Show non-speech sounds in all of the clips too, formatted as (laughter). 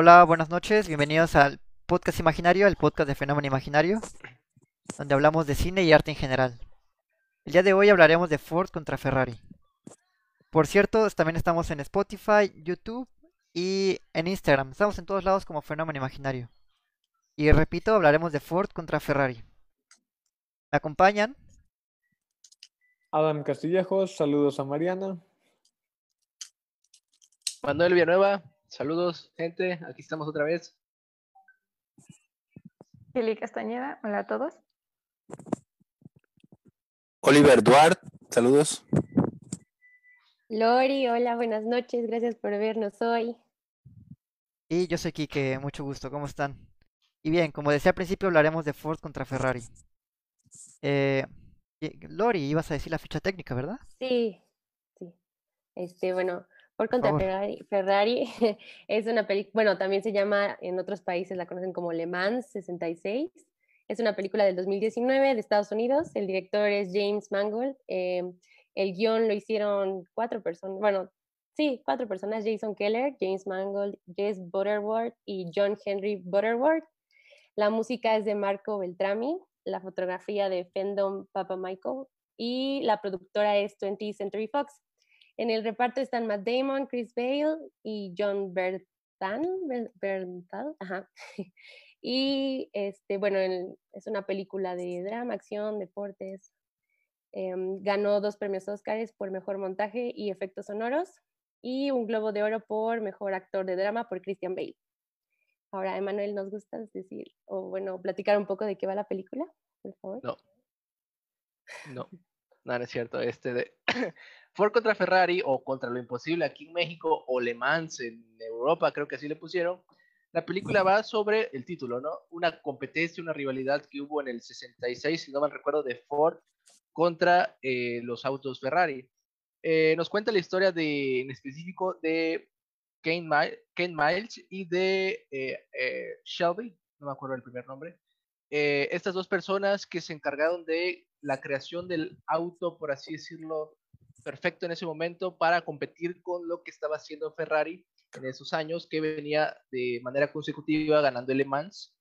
Hola, buenas noches, bienvenidos al podcast imaginario, el podcast de Fenómeno Imaginario, donde hablamos de cine y arte en general. El día de hoy hablaremos de Ford contra Ferrari. Por cierto, también estamos en Spotify, YouTube y en Instagram. Estamos en todos lados como Fenómeno Imaginario. Y repito, hablaremos de Ford contra Ferrari. ¿Me acompañan? Adam Castillejos, saludos a Mariana. Manuel Villanueva, saludos, gente, aquí estamos otra vez. Kelly Castañeda, hola a todos. Oliver Duarte, saludos. Lori, hola, buenas noches, gracias por vernos hoy. Y yo soy Kike, mucho gusto, ¿cómo están? Y bien, como decía al principio, hablaremos de Ford contra Ferrari. Eh, Lori, ibas a decir la ficha técnica, ¿verdad? Sí, sí. Este, bueno, Ford contra Ferrari, Ferrari (laughs) es una película, bueno, también se llama, en otros países la conocen como Le Mans 66. Es una película del 2019 de Estados Unidos. El director es James Mangold. Eh, el guion lo hicieron cuatro personas, bueno, sí, cuatro personas, Jason Keller, James Mangold, Jess Butterworth y John Henry Butterworth. La música es de Marco Beltrami, la fotografía de Fendon Papa Michael y la productora es 20th Century Fox. En el reparto están Matt Damon, Chris Bale y John Bertal. ajá. (laughs) Y este, bueno, es una película de drama, acción, deportes. Em, ganó dos premios Oscars por mejor montaje y efectos sonoros y un Globo de Oro por mejor actor de drama por Christian Bale. Ahora, Emanuel, ¿nos gusta decir o bueno, platicar un poco de qué va la película, por favor? No. No, (laughs) no, es cierto. Este de Ford contra Ferrari o contra lo imposible aquí en México o Le Mans en Europa, creo que así le pusieron. La película va sobre el título, ¿no? Una competencia, una rivalidad que hubo en el 66, si no mal recuerdo, de Ford contra eh, los autos Ferrari. Eh, nos cuenta la historia de, en específico de Ken, Miles y de eh, Shelby, no me acuerdo el primer nombre. estas dos personas que se encargaron de la creación del auto, por así decirlo, perfecto en ese momento para competir con lo que estaba haciendo Ferrari en esos años, que venía de manera consecutiva ganando el Le Mans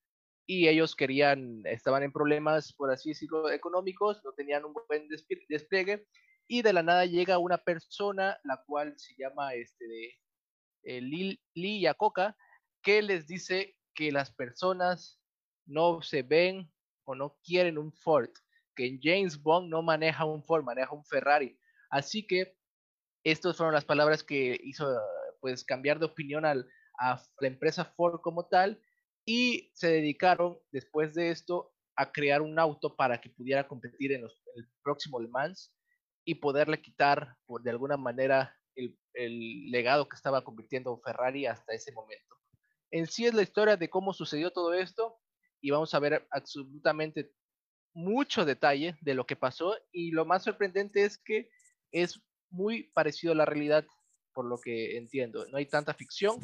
y ellos querían, estaban en problemas, por así decirlo, económicos, no tenían un buen despliegue y de la nada llega una persona, la cual se llama este de eh, Lee Yacoca, que les dice que las personas no se ven o no quieren un Ford, que James Bond no maneja un Ford, maneja un Ferrari. Así que estas fueron las palabras que hizo pues cambiar de opinión al, a la empresa Ford como tal y se dedicaron después de esto a crear un auto para que pudiera competir en, el próximo Le Mans y poderle quitar por de alguna manera el, el, legado que estaba convirtiendo Ferrari hasta ese momento. En sí es la historia de cómo sucedió todo esto y vamos a ver absolutamente mucho detalle de lo que pasó y lo más sorprendente es que es muy parecido a la realidad por lo que entiendo. No hay tanta ficción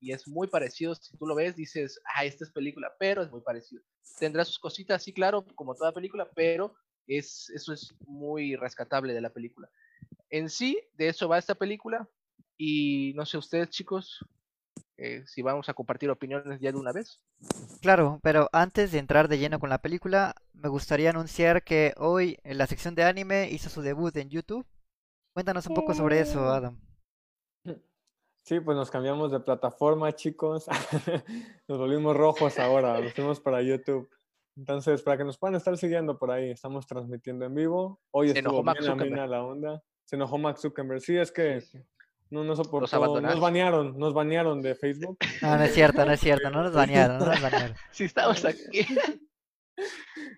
y es muy parecido. Si tú lo ves, dices, ah, esta es película, pero es muy parecido. Tendrá sus cositas, sí, claro, como toda película, pero es, eso es muy rescatable de la película. En sí, de eso va esta película. Y no sé, ustedes, chicos, eh, si vamos a compartir opiniones ya de una vez. Claro, pero antes de entrar de lleno con la película, me gustaría anunciar que hoy en la sección de anime hizo su debut en YouTube. Cuéntanos un poco sobre eso, Adam. Sí, pues nos cambiamos de plataforma, chicos. (laughs) nos volvimos rojos ahora, nos fuimos para YouTube. Entonces, para que nos puedan estar siguiendo por ahí, estamos transmitiendo en vivo. Hoy Se estuvo bien amena la onda. Se enojó Max Zuckerberg. Sí, es que no nos soportó. Nos banearon, nos banearon de Facebook. No, no es cierto, no es cierto. No nos (laughs) banearon, no nos banearon. (laughs) Si estamos aquí.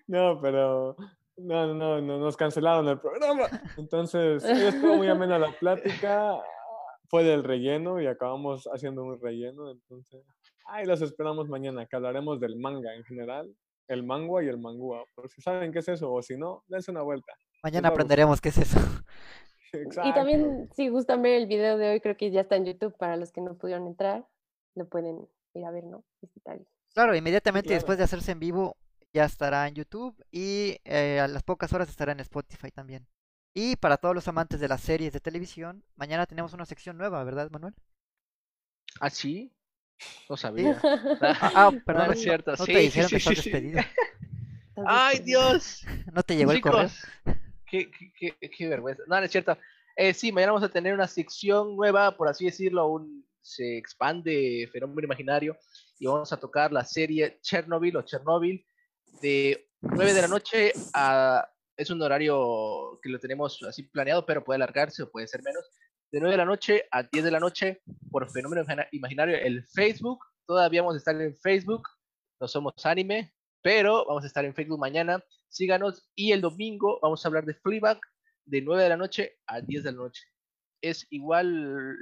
no, pero no, no, no, nos cancelaron el programa. Entonces, estuvo muy amena la plática fue del relleno y acabamos haciendo un relleno. Entonces, ahí los esperamos mañana, que hablaremos del manga en general, el mangua y el mangua. Por si saben qué es eso, o si no, dense una vuelta. Mañana aprenderemos qué es eso. (laughs) Y también, si gustan ver el video de hoy, creo que ya está en YouTube para los que no pudieron entrar. Lo pueden ir a ver, ¿no? Claro, inmediatamente después de hacerse en vivo, ya estará en YouTube y eh, a las pocas horas estará en Spotify también. Y para todos los amantes de las series de televisión, mañana tenemos una sección nueva, ¿verdad, Manuel? ¿Ah, sí? No sabía. (laughs) Ah, ah, No, perdón, no es cierto. no sí, te sí, dijeron sí, que estás sí, sí. despedido. (laughs) Estás ¡Ay. Dios! (laughs) ¿No te llegó el correo? Qué, qué, qué, qué vergüenza. No, no es cierto. Eh, sí, mañana vamos a tener una sección nueva, por así decirlo, un, se expande Fenómeno Imaginario y vamos a tocar la serie Chernobyl o Chernobyl de 9 de la noche a... Es un horario que lo tenemos así planeado, pero puede alargarse o puede ser menos. De 9 de la noche a 10 de la noche por Fenómeno Imagina- Imaginario, el Facebook. Todavía vamos a estar en Facebook. No somos anime, pero vamos a estar en Facebook mañana síganos y el domingo vamos a hablar de Fleabag de 9 de la noche a 10 de la noche. Es igual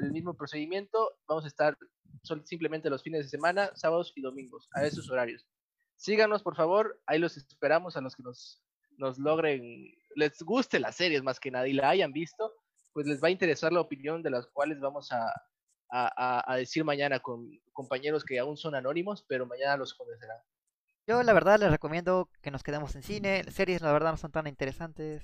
el mismo procedimiento, vamos a estar son simplemente los fines de semana, sábados y domingos, a esos horarios. Síganos, por favor, ahí los esperamos a los que nos, nos logren, les guste las series más que nada y la hayan visto, pues les va a interesar la opinión de las cuales vamos a, a, a- a decir mañana con compañeros que aún son anónimos, pero mañana los conocerán. Yo la verdad les recomiendo que nos quedemos en cine. Series la verdad no son tan interesantes.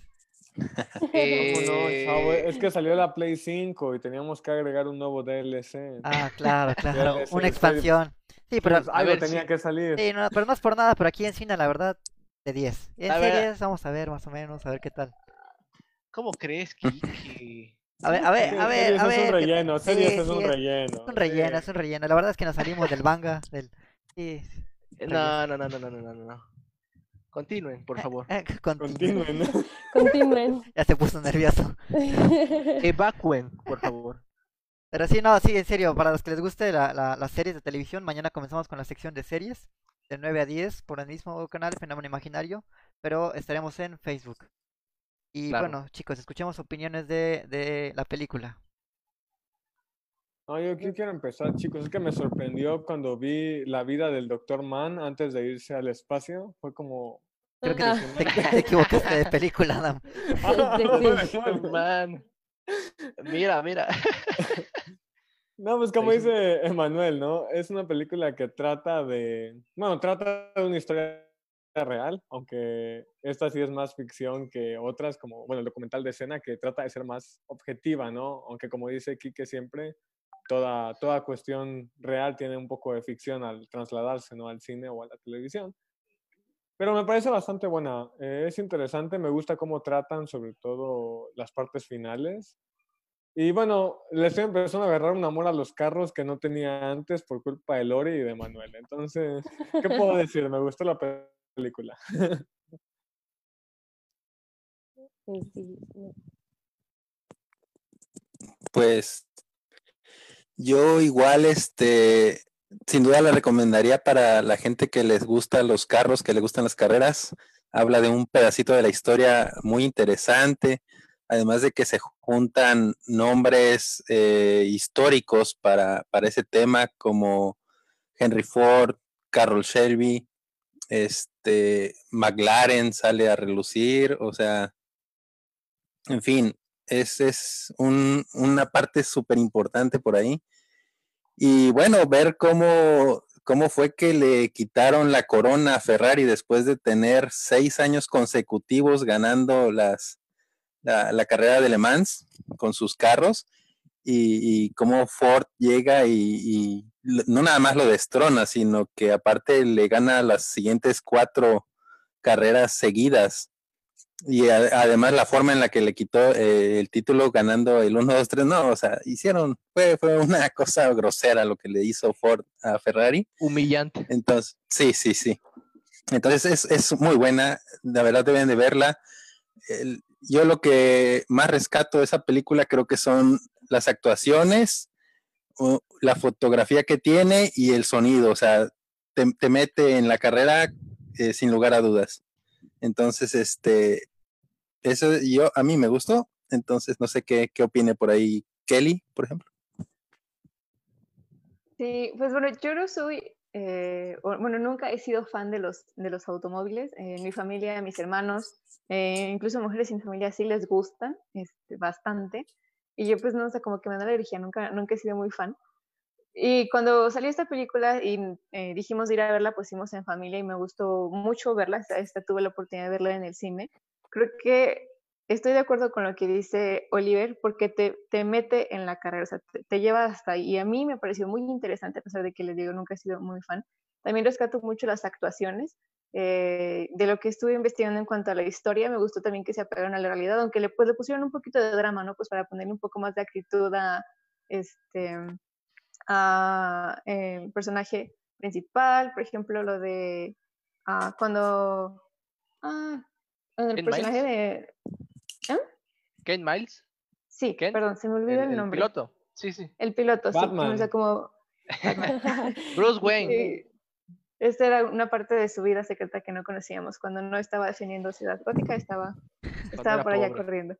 (laughs) ¿Cómo no, Eh, chavo? Es que salió la Play 5 y teníamos que agregar un nuevo DLC. Ah, claro, (laughs) claro. ves, Una expansión. Sí, pero, Pues algo ver, tenía sí. que salir. sí, no, pero no es por nada, pero aquí en cine la verdad de 10. En A ver. series vamos a ver más o menos, a ver qué tal. ¿Cómo crees, (laughs) Kike? A ver, a ver, a ver, a es ver. un qué- relleno, series es sí, un es- relleno. Es un relleno, sí. es un relleno. La verdad es que nos salimos del manga, del... Sí, (laughs) No, no, no, no, no, no, no, no. Continúen, por favor. eh, continúe. (laughs) Continúen. Continúen. Ya se puso nervioso. Evacuen, por favor. Pero sí, no, sí, en serio, para los que les guste la, la- las series de televisión, mañana comenzamos con la sección de series, de 9 a 10, por el mismo canal, Fenómeno Imaginario, pero estaremos en Facebook. Y Claro. bueno, chicos, escuchemos opiniones de, de la película. No, yo aquí quiero empezar, chicos. Es que me sorprendió cuando vi la vida del Dr. Mann antes de irse al espacio. Fue como. Creo que Ah. te, te- te equivocaste de película, Adam. Man. Mira, mira. No, pues como dice Emanuel, ¿no? Es una película que trata de, bueno, trata de una historia real, aunque esta sí es más ficción que otras, como, bueno, el documental de escena que trata de ser más objetiva, ¿no? Aunque como dice Quique siempre, toda, toda cuestión real tiene un poco de ficción al trasladarse, ¿no? Al cine o a la televisión. Pero me parece bastante buena, eh, es interesante, me gusta cómo tratan sobre todo las partes finales. Y bueno, le estoy empezando a agarrar un amor a los carros que no tenía antes por culpa de Lori y de Manuel. Entonces, ¿qué puedo (laughs) decir? Me gustó la pe- película. (laughs) No. Pues yo igual, este, sin duda la recomendaría para la gente que les gusta los carros, que les gustan las carreras. Habla de un pedacito de la historia muy interesante, además de que se juntan nombres eh, históricos para, para ese tema como Henry Ford, Carroll Shelby, este, McLaren sale a relucir, o sea, en fin, es, es un- una parte súper importante por ahí. Y bueno, ver cómo, cómo fue que le quitaron la corona a Ferrari después de tener seis años consecutivos ganando las, la, la carrera de Le Mans con sus carros y, y cómo Ford llega y, no nada más lo destrona, sino que aparte le gana las siguientes cuatro carreras seguidas. Y a- además la forma en la que le quitó eh, el título ganando el 1, 2, 3, no, o sea, hicieron, fue, fue una (laughs) cosa grosera lo que le hizo Ford a Ferrari. Humillante. Entonces, sí, sí, sí. Entonces es, es muy buena, la verdad deben de verla. El- yo lo que más rescato de esa película creo que son las actuaciones, la fotografía que tiene y el sonido, o sea, te, te mete en la carrera eh, sin lugar a dudas. Entonces, este, eso yo, a mí me gustó, entonces no sé qué, qué opine por ahí Kelly, por ejemplo. Sí, pues bueno, yo no soy, eh, o- bueno, nunca he sido fan de los, de los automóviles. Eh, mi familia, mis hermanos, eh, incluso mujeres sin familia sí les gustan este, bastante. Y yo pues no sé, como que me da alergia, nunca, nunca he sido muy fan. Y cuando salió esta película y eh, dijimos de ir a verla, fuimos en familia y me gustó mucho verla. Esta, esta tuve la oportunidad de verla en el cine. Creo que estoy de acuerdo con lo que dice Oliver porque te, te mete en la carrera, o sea, te, te lleva hasta ahí. Y a mí me pareció muy interesante, a pesar de que les digo, nunca he sido muy fan. También rescato mucho las actuaciones. eh, de lo que estuve investigando en cuanto a la historia, me gustó también que se apegaron a la realidad, aunque le, pues, le pusieron un poquito de drama, ¿no? Pues para ponerle un poco más de actitud a, este, a eh, el personaje principal, por ejemplo, lo de ah, cuando ah, el personaje Miles. de Ken Miles, sí, Ken, perdón, se me el, olvidó el, el nombre. piloto. Sí, sí. El piloto, sí, Batman. o sea, como (laughs) Bruce Wayne. Sí. Esta era una parte de su vida secreta que no conocíamos. Cuando no estaba defendiendo Ciudad Gótica, estaba, estaba por allá pobre. corriendo.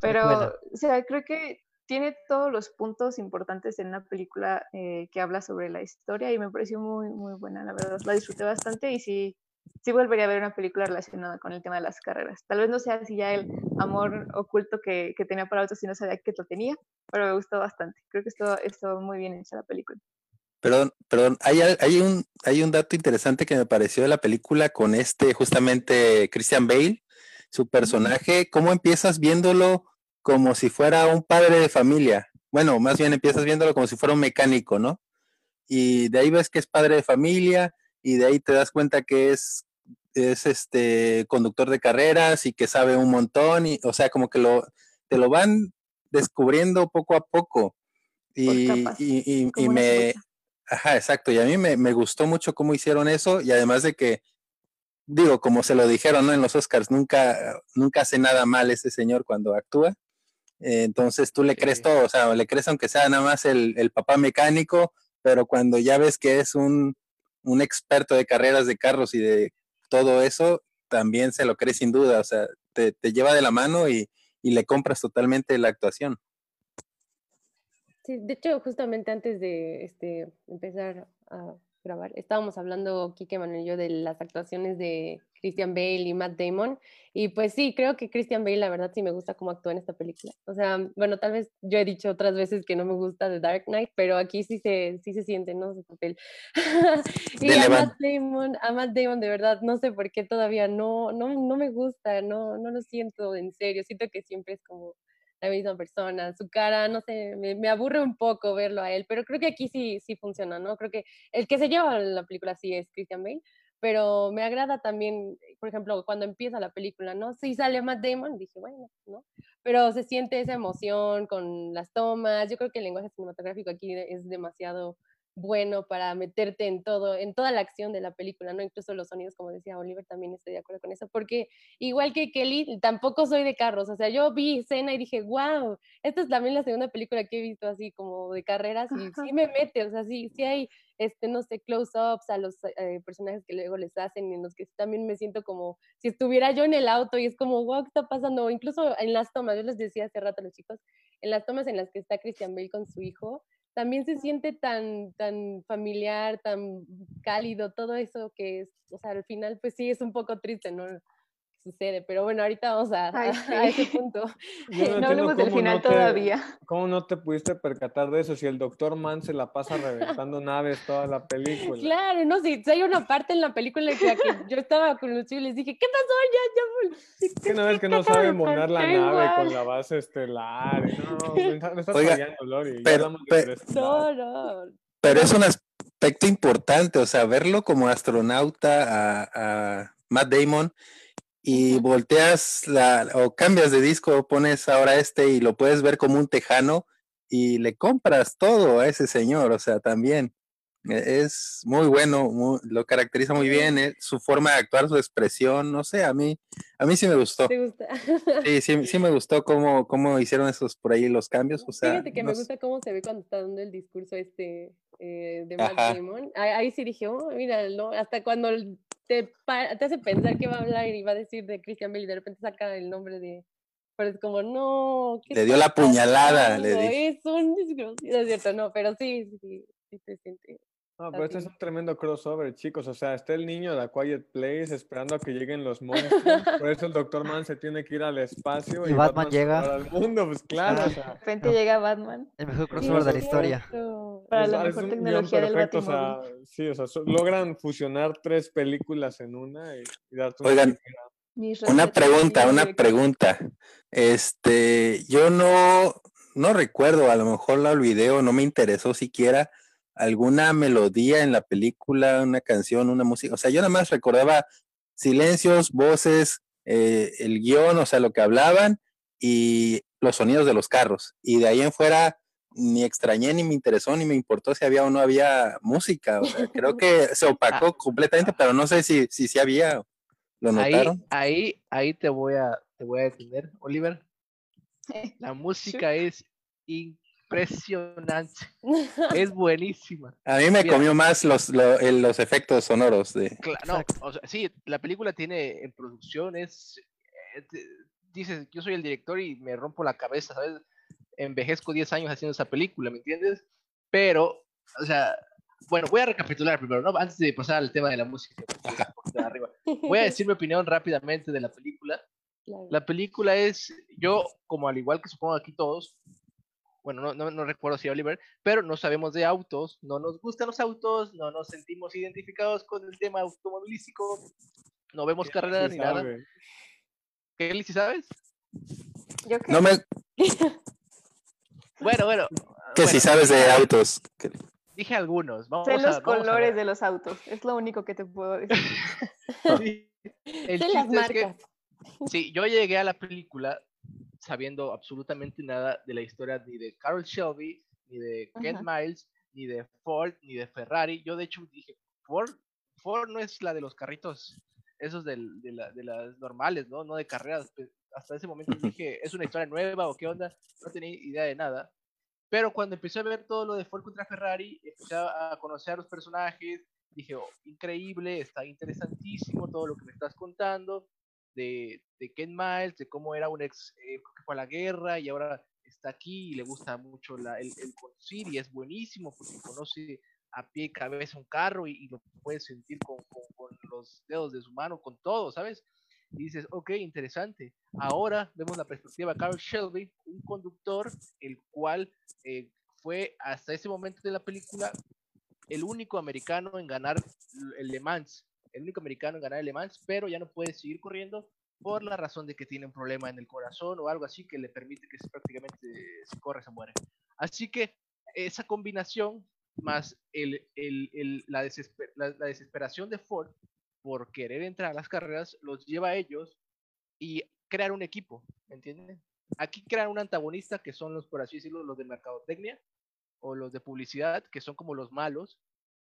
Pero, o sea, creo que tiene todos los puntos importantes en una película eh, que habla sobre la historia y me pareció muy, muy buena, la verdad. La disfruté bastante y sí, sí volvería a ver una película relacionada con el tema de las carreras. Tal vez no sea así ya el amor oculto que, que tenía para otros y no sabía que lo tenía, pero me gustó bastante. Creo que estuvo, estuvo muy bien hecha la película. Perdón, perdón, hay, hay, un, hay un dato interesante que me pareció de la película con este, justamente Christian Bale, su personaje, cómo empiezas viéndolo como si fuera un padre de familia. Bueno, más bien empiezas viéndolo como si fuera un mecánico, ¿no? Y de ahí ves que es padre de familia y de ahí te das cuenta que es, es este conductor de carreras y que sabe un montón y, o sea, como que lo, te lo van descubriendo poco a poco. Y, capas, y- y- me. Ajá, exacto. Y a mí me, me gustó mucho cómo hicieron eso y además de que, digo, como se lo dijeron, ¿no? En los Oscars, nunca, nunca hace nada mal ese señor cuando actúa. Eh, entonces tú le crees Sí. todo, o sea, le crees aunque sea nada más el, el papá mecánico, pero cuando ya ves que es un, un experto de carreras de carros y de todo eso, también se lo crees sin duda, o sea, te, te lleva de la mano y, y le compras totalmente la actuación. Sí, de hecho, justamente antes de este, empezar a grabar, estábamos hablando, Kike, Manuel y yo, de las actuaciones de Christian Bale y Matt Damon. Y pues sí, creo que Christian Bale, la verdad, sí me gusta cómo actúa en esta película. O sea, bueno, tal vez yo he dicho otras veces que no me gusta The Dark Knight, pero aquí sí se, sí se siente, ¿no? Su papel. (laughs) y a. Matt Damon, a Matt Damon, de verdad, no sé por qué todavía no, no, no me gusta, no, no lo siento en serio. Siento que siempre es como la misma persona, su cara, no sé, me, me aburre un poco verlo a él, pero creo que aquí sí, sí funciona, ¿no? Creo que el que se lleva la película sí es Christian Bale, pero me agrada también, por ejemplo, cuando empieza la película, ¿no? Sí sale Matt Damon, dije, bueno, ¿no? Pero se siente esa emoción con las tomas, yo creo que el lenguaje cinematográfico aquí es demasiado bueno para meterte en todo, en toda la acción de la película, ¿no? Incluso los sonidos, como decía Oliver, también estoy de acuerdo con eso, porque igual que Kelly, tampoco soy de carros, o sea, yo vi escena y dije, wow, esta es también la segunda película que he visto así como de carreras y sí me mete, o sea, sí, sí hay, este, no sé, close-ups a los eh, personajes que luego les hacen, en los que también me siento como si estuviera yo en el auto y es como, wow, ¿qué está pasando? O incluso en las tomas, yo les decía hace rato a los chicos, en las tomas en las que está Christian Bale con su hijo, también se siente tan, tan familiar, tan cálido, todo eso que es, o sea, al final pues sí es un poco triste, ¿no? Sucede, pero bueno, ahorita vamos a, Ay, a- a ese punto. (laughs) No entiendo hablemos del final no te- todavía. ¿Cómo no te pudiste percatar de eso si el doctor Mann se la pasa reventando naves toda la película? Claro, no, si si hay una parte en la película en la que yo estaba con los chicos y les dije, ¿qué pasó? Ya, ya. Que no ves que no saben volar la nave igual. con la base estelar. No, me está- me estás Oiga, fallando, Lori. pero- pero-. No, no. Pero es un aspecto importante, o sea, verlo como astronauta a, a Matt Damon y volteas la, o cambias de disco, pones ahora este y lo puedes ver como un tejano y le compras todo a ese señor, o sea, también e- es muy bueno, muy- lo caracteriza muy bien, eh, su forma de actuar, su expresión, no sé, a mí, a mí sí me gustó. ¿Te gusta? Sí, sí, sí me gustó cómo, cómo hicieron esos por ahí los cambios, o sea, Fíjate que me gusta cómo se ve cuando está dando el discurso este eh, de Matt. Damon. Ahí, ahí sí dije, oh, mira, ¿no? hasta cuando te, te hace pensar que va a hablar y va a decir de Christian Bale y de repente saca el nombre de... Pero es como, no, ¿qué Le dio la puñalada, le. Es un desgraciado, es cierto, no, pero sí, sí, sí, sí se siente. No, pero este es un tremendo crossover, chicos. O sea, está el niño de A Quiet Place esperando a que lleguen los monstruos. Por eso el Doctor Man se tiene que ir al espacio Y Batman se llega. al mundo, pues claro. Ah. o De repente llega Batman. El mejor Sí, crossover de la historia. cierto. Para es- la es mejor tecnología del perfecto, o sea, sí, o sea, so- logran fusionar tres películas en una y, y darte una Oigan, Una pregunta, una pregunta. Este, yo no, no recuerdo, a lo mejor la olvidé o no me interesó siquiera alguna melodía en la película, una canción, una música. O sea, yo nada más recordaba silencios, voces, eh, el guion, o sea, lo que hablaban y los sonidos de los carros. Y de ahí en fuera ni extrañé, ni me interesó, ni me importó si había o no había música. O sea, creo que se opacó (laughs) completamente, pero no sé si, si, si había. ¿Lo Ahí, notaron? ahí, ahí te voy a, te voy a detener, Oliver. (laughs) La música es impresionante, (laughs) es buenísima. A mí me Mira. comió más los, lo- el- los efectos sonoros de. Cla- no, o sea, sí, la película tiene en producción, es, eh, dices, yo soy el director y me rompo la cabeza, ¿sabes? Envejezco 10 años haciendo esa película, ¿me entiendes? Pero, o sea, bueno, voy a recapitular primero, ¿no? Antes de pasar al tema de la música, de arriba. Voy a decir mi opinión rápidamente de la película. (laughs) Claro. La película es, yo, como al igual que supongo aquí todos, bueno, no, no, no recuerdo si Oliver, pero no sabemos de autos, no nos gustan los autos, no nos sentimos identificados con el tema automovilístico, no vemos carreras Sí ni nada. ¿Qué, si sabes? Yo creo No me. Bueno, bueno. Que si sabes de autos. Dije algunos. Vamos sé a, los vamos colores de los autos. Es lo único que te puedo decir. (laughs) Sí. El Sé las chiste es que- marcas. Sí, yo llegué a la película sabiendo absolutamente nada de la historia ni de Carol Shelby, ni de Kent Miles, ni de Ford, ni de Ferrari. Yo de hecho dije, Ford, Ford no es la de los carritos, esos del- de, la- de las normales, ¿no? No de carreras. Hasta ese momento (laughs) dije, ¿es una historia nueva o qué onda? No tenía idea de nada. Pero cuando empecé a ver todo lo de Ford contra Ferrari, empecé a a conocer a los personajes, dije, oh, increíble, está interesantísimo todo lo que me estás contando de, de Ken Miles, de cómo era un ex eh, que fue a la guerra y ahora está aquí y le gusta mucho la- el, el conducir y es buenísimo porque conoce a pie y cabeza un carro y, y lo puede sentir con, con- los dedos de su mano, con todo, ¿sabes? Y dices, ok, interesante. Ahora vemos la perspectiva de Carl Shelby, un conductor el cual eh, fue hasta ese momento de la película el único americano en ganar el Le Mans, el único americano en ganar el Le Mans, pero ya no puede seguir corriendo por la razón de que tiene un problema en el corazón o algo así que le permite que se- prácticamente si corre se muere. Así que esa combinación más el, el- el- la desesperación de Ford por querer entrar a las carreras los lleva a ellos y crear un equipo, ¿me entienden? Aquí crean un antagonista que son los, por así decirlo, los de mercadotecnia o los de publicidad, que son como los malos,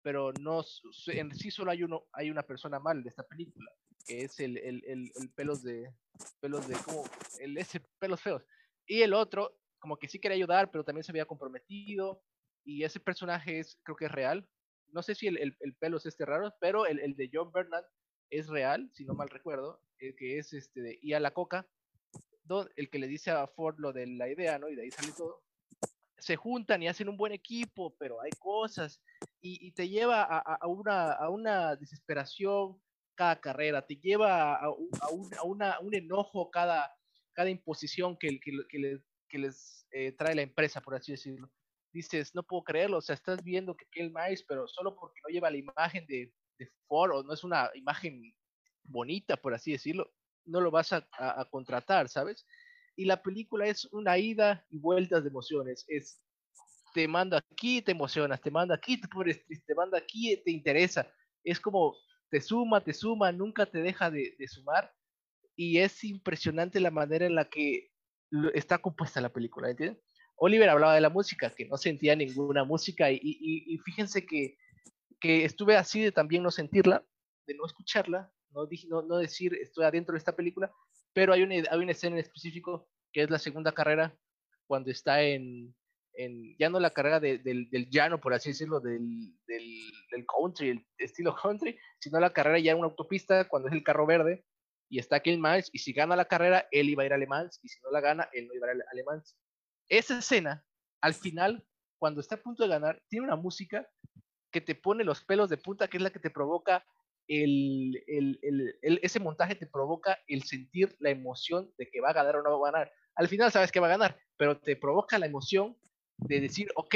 pero no en sí solo hay uno, hay una persona mala de esta película, que es el, el, el, el pelos de pelos de como el ese pelos feos. Y el otro, como que sí quería ayudar, pero también se había comprometido. Y ese personaje es, creo que es real. No sé si el, el, el pelo es este raro, pero el, de John Bernard es real, si no mal recuerdo, el que es este de y a la coca, el que le dice a Ford lo de la idea, ¿no? Y de ahí sale todo. Se juntan y hacen un buen equipo, pero hay cosas y, te lleva a, una, a una desesperación cada carrera, te lleva a, a un- una, un enojo cada, cada imposición que, que, les, que les eh, trae la empresa, por así decirlo. Dices, no puedo creerlo, o sea, estás viendo que Kel Miles, pero solo porque no lleva la imagen de, de Ford o no es una imagen bonita, por así decirlo, no lo vas a contratar, ¿sabes? Y la película es una ida y vueltas de emociones, es te manda aquí, te emocionas, te manda aquí, te pones te manda aquí, te interesa. Es como te suma, te suma, nunca te deja de, de sumar. Y es impresionante la manera en la que está compuesta la película, ¿entiendes? Oliver hablaba de la música, que no sentía ninguna música, y, y- y fíjense que, que estuve así de también no sentirla, de no escucharla, no, no, no decir estoy adentro de esta película, pero hay una, hay una escena en específico que es la segunda carrera, cuando está en, ya no la carrera de- del, llano, por así decirlo, del, country, el estilo country, sino la carrera ya en una autopista, cuando es el carro verde, y está Ken Miles, y si gana la carrera, él iba a ir a Le y si no la gana, él no iba a ir a Le. Esa escena, al final, cuando está a punto de ganar, tiene una música que te pone los pelos de punta, que es la que te provoca el, el- el- ese montaje te provoca el sentir la emoción de que va a ganar o no va a ganar. Al final sabes que va a ganar, pero te provoca la emoción de decir, ok,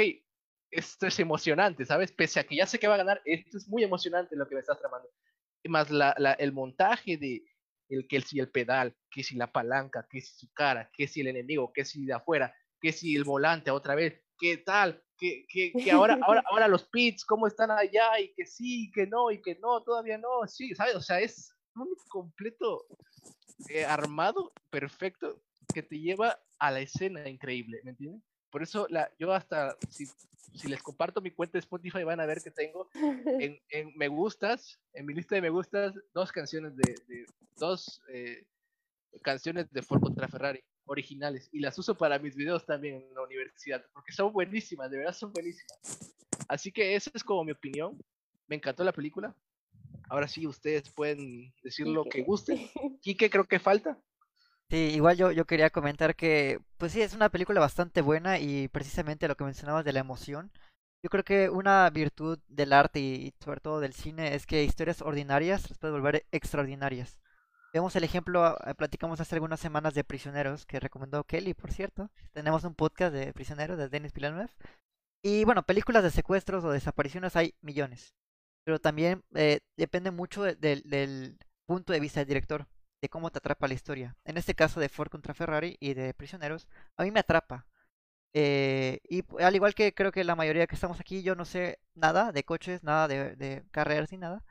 esto es emocionante, ¿sabes? Pese a que ya sé que va a ganar, esto es muy emocionante lo que me estás tramando. Y más la, la- el montaje de, el que si el pedal, que si la palanca, que si su cara, que si el enemigo, que si de afuera, que si el volante otra vez, qué tal, que, que, que ahora, ahora, (laughs) ahora los pits, cómo están allá, y que sí, que no, y que no, todavía no, sí, ¿sabes? O sea, es un completo eh, armado, perfecto, que te lleva a la escena increíble, ¿me entiendes? Por eso la, yo hasta, si, si les comparto mi cuenta de Spotify, van a ver que tengo en, (laughs) en me gustas, en mi lista de me gustas, dos canciones de, de dos eh, canciones de Ford contra Ferrari originales y las uso para mis videos también en la universidad porque son buenísimas, de verdad son buenísimas. Así que esa es como mi opinión. Me encantó la película. Ahora sí, ustedes pueden decir lo que gusten. (laughs) Quique, creo que falta. Sí, igual yo, yo quería comentar que, pues sí, es una película bastante buena y precisamente lo que mencionabas de la emoción. Yo creo que una virtud del arte y sobre todo del cine es que historias ordinarias las puede volver extraordinarias. Vemos el ejemplo, ah, platicamos hace algunas semanas de Prisioneros, que recomendó Kelly, por cierto. Tenemos un podcast de Prisioneros de Denis Villeneuve. Y bueno, películas de secuestros o desapariciones hay millones. Pero también eh, depende mucho de- del- punto de vista del director, de cómo te atrapa la historia. En este caso de Ford contra Ferrari y de Prisioneros, a mí me atrapa. Eh, y al igual que creo que la mayoría que estamos aquí, yo no sé nada de coches, nada de, de carreras ni nada.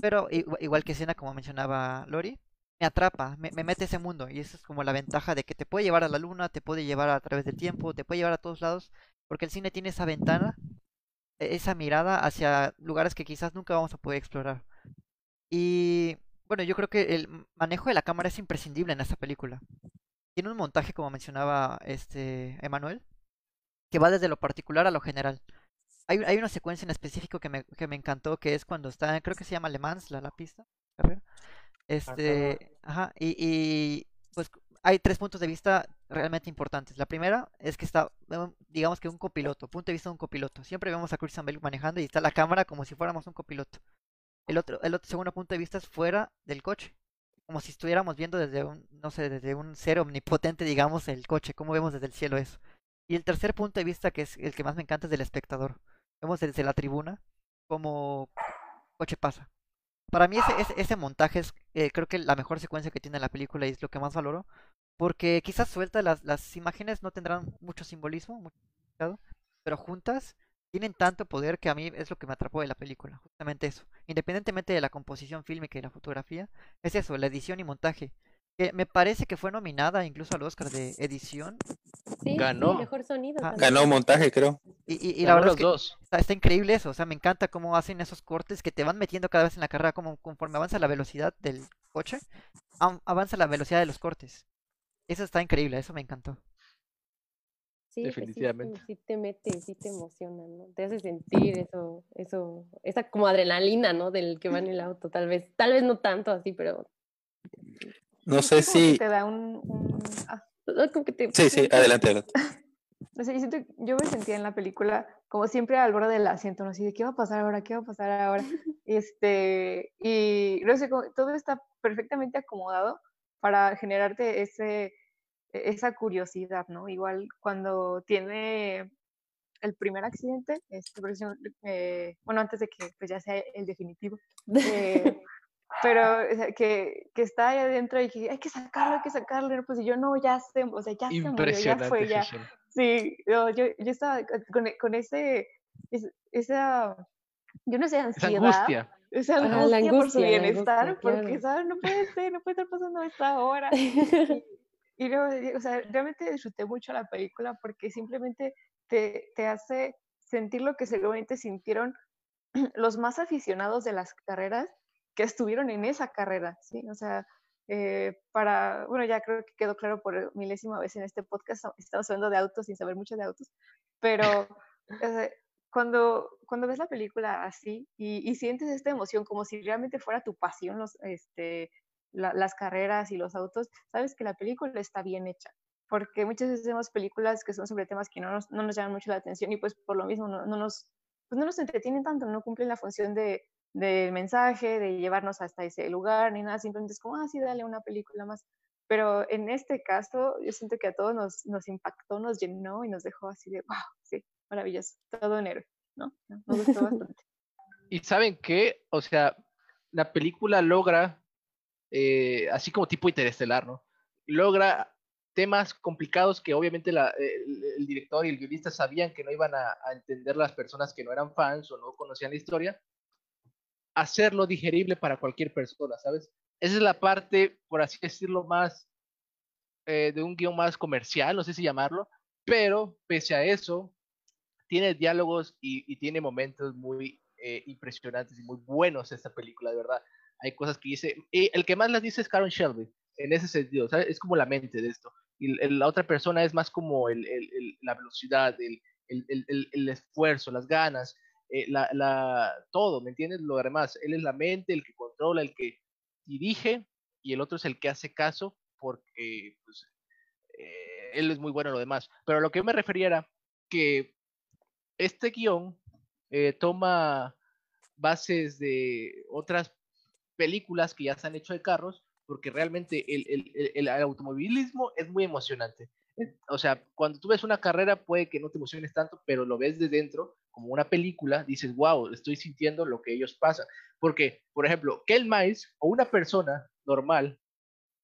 Pero igu- igual que escena, como mencionaba Lori, me atrapa, me, me mete ese mundo. Y eso es como la ventaja de que te puede llevar a la luna, te puede llevar a través del tiempo, te puede llevar a todos lados. Porque el cine tiene esa ventana, e- esa mirada hacia lugares que quizás nunca vamos a poder explorar. Y bueno, yo creo que el manejo de la cámara es imprescindible en esta película. Tiene un montaje, como mencionaba este Emanuel, que va desde lo particular a lo general. Hay, una secuencia en específico que me, que me encantó, que es cuando está, creo que se llama Le Mans, la, pista. Este, ajá, y, y pues hay tres puntos de vista realmente importantes. La primera es que está, digamos que un copiloto, punto de vista de un copiloto. Siempre vemos a Christian Bale manejando y está la cámara como si fuéramos un copiloto. El otro, el otro segundo punto de vista es fuera del coche, como si estuviéramos viendo desde un, no sé, desde un ser omnipotente, digamos, el coche, cómo vemos desde el cielo eso. Y el tercer punto de vista, que es el que más me encanta, es del espectador. Vemos desde la tribuna cómo coche pasa. Para mí ese, ese, ese montaje es eh, creo que la mejor secuencia que tiene la película y es lo que más valoro. Porque quizás suelta las, las imágenes no tendrán mucho simbolismo, mucho pero juntas tienen tanto poder que a mí es lo que me atrapó de la película, justamente eso. Independientemente de la composición fílmica y la fotografía, es eso, la edición y montaje. Que me parece que fue nominada incluso al Oscar de edición. Sí, Ganó. sí, mejor sonido. Ah. Ganó montaje, creo. Y, y, y la verdad los es que dos. está, está increíble eso, o sea, me encanta cómo hacen esos cortes que te van metiendo cada vez en la carrera, como conforme avanza la velocidad del coche, avanza la velocidad de los cortes. Eso está increíble, eso me encantó. Sí, pues sí, sí, Definitivamente. Sí, te mete, sí te emociona, ¿no? Te hace sentir eso, eso, esa como adrenalina, ¿no? Del que va en el auto, tal vez, tal vez no tanto así, pero No sé Como que si. te da un, un- ah, como que te... Sí, sí, adelante, (laughs) adelante. no sé, yo, siento- yo me sentía en la película como siempre al borde del asiento, ¿no? Así de, ¿qué va a pasar ahora? ¿Qué va a pasar ahora? (laughs) Este, y no sé, todo está perfectamente acomodado para generarte ese, e- esa curiosidad, ¿no? Igual cuando tiene el primer accidente, este, eh, bueno, antes de que pues, ya sea el definitivo, eh, (laughs) pero o sea, que, que está ahí adentro y que hay que sacarlo, hay que sacarlo, y pues y yo no, ya se, o sea, ya se murió, ya fue, esa ya. Sí, no, yo, yo estaba con, e- con ese, es- esa, yo no sé, Esa ansiedad, angustia. esa angustia, la por su angustia, bienestar, angustia, porque, claro. ¿sabes? No puede ser, no puede estar pasando esto ahora. (laughs) Y luego, eh, o sea, realmente disfruté mucho la película porque simplemente te, te hace sentir lo que seguramente sintieron (clears throat) los más aficionados de las carreras que estuvieron en esa carrera, ¿sí? O sea, eh, para, bueno, ya creo que quedó claro por milésima vez en este podcast, estamos hablando de autos sin saber mucho de autos, pero (laughs) cuando, cuando ves la película así y, y sientes esta emoción como si realmente fuera tu pasión los, este, la- las carreras y los autos, sabes que la película está bien hecha. Porque muchas veces vemos películas que son sobre temas que no nos, no nos llaman mucho la atención y pues por lo mismo no, no nos, pues no nos entretienen tanto, no cumplen la función de, del mensaje, de llevarnos hasta ese lugar, ni nada, simplemente es como, ah, sí, dale una película más. Pero en este caso, yo siento que a todos nos, nos impactó, nos llenó y nos dejó así de, wow, sí, maravilloso, todo un héroe, ¿no? Me gustó (laughs) bastante. Y saben qué, o sea, la película logra eh, así como tipo interestelar, ¿no? Logra temas complicados que obviamente la, el, el, director y el guionista sabían que no iban a, a, entender las personas que no eran fans o no conocían la historia, hacerlo digerible para cualquier persona, ¿sabes? Esa es la parte, por así decirlo, más eh, de un guion más comercial, no sé si llamarlo, pero pese a eso, tiene diálogos y, y tiene momentos muy eh, impresionantes y muy buenos esta película, de verdad. Hay cosas que dice, y el que más las dice es Karen Shelby, en ese sentido, ¿sabes? es como la mente de esto. Y el, la otra persona es más como el, el, la velocidad, el, esfuerzo, las ganas, eh, la, todo, ¿me entiendes? Lo demás, él es la mente, el que controla, el que dirige, y el otro es el que hace caso, porque pues, eh, él es muy bueno en lo demás. Pero a lo que yo me refería era que este guion eh, toma bases de otras películas que ya se han hecho de carros, porque realmente el, el, el, automovilismo es muy emocionante. O sea, cuando tú ves una carrera puede que no te emociones tanto, pero lo ves de dentro como una película, dices, wow, estoy sintiendo lo que ellos pasan. Porque, por ejemplo, Kel Miles o una persona normal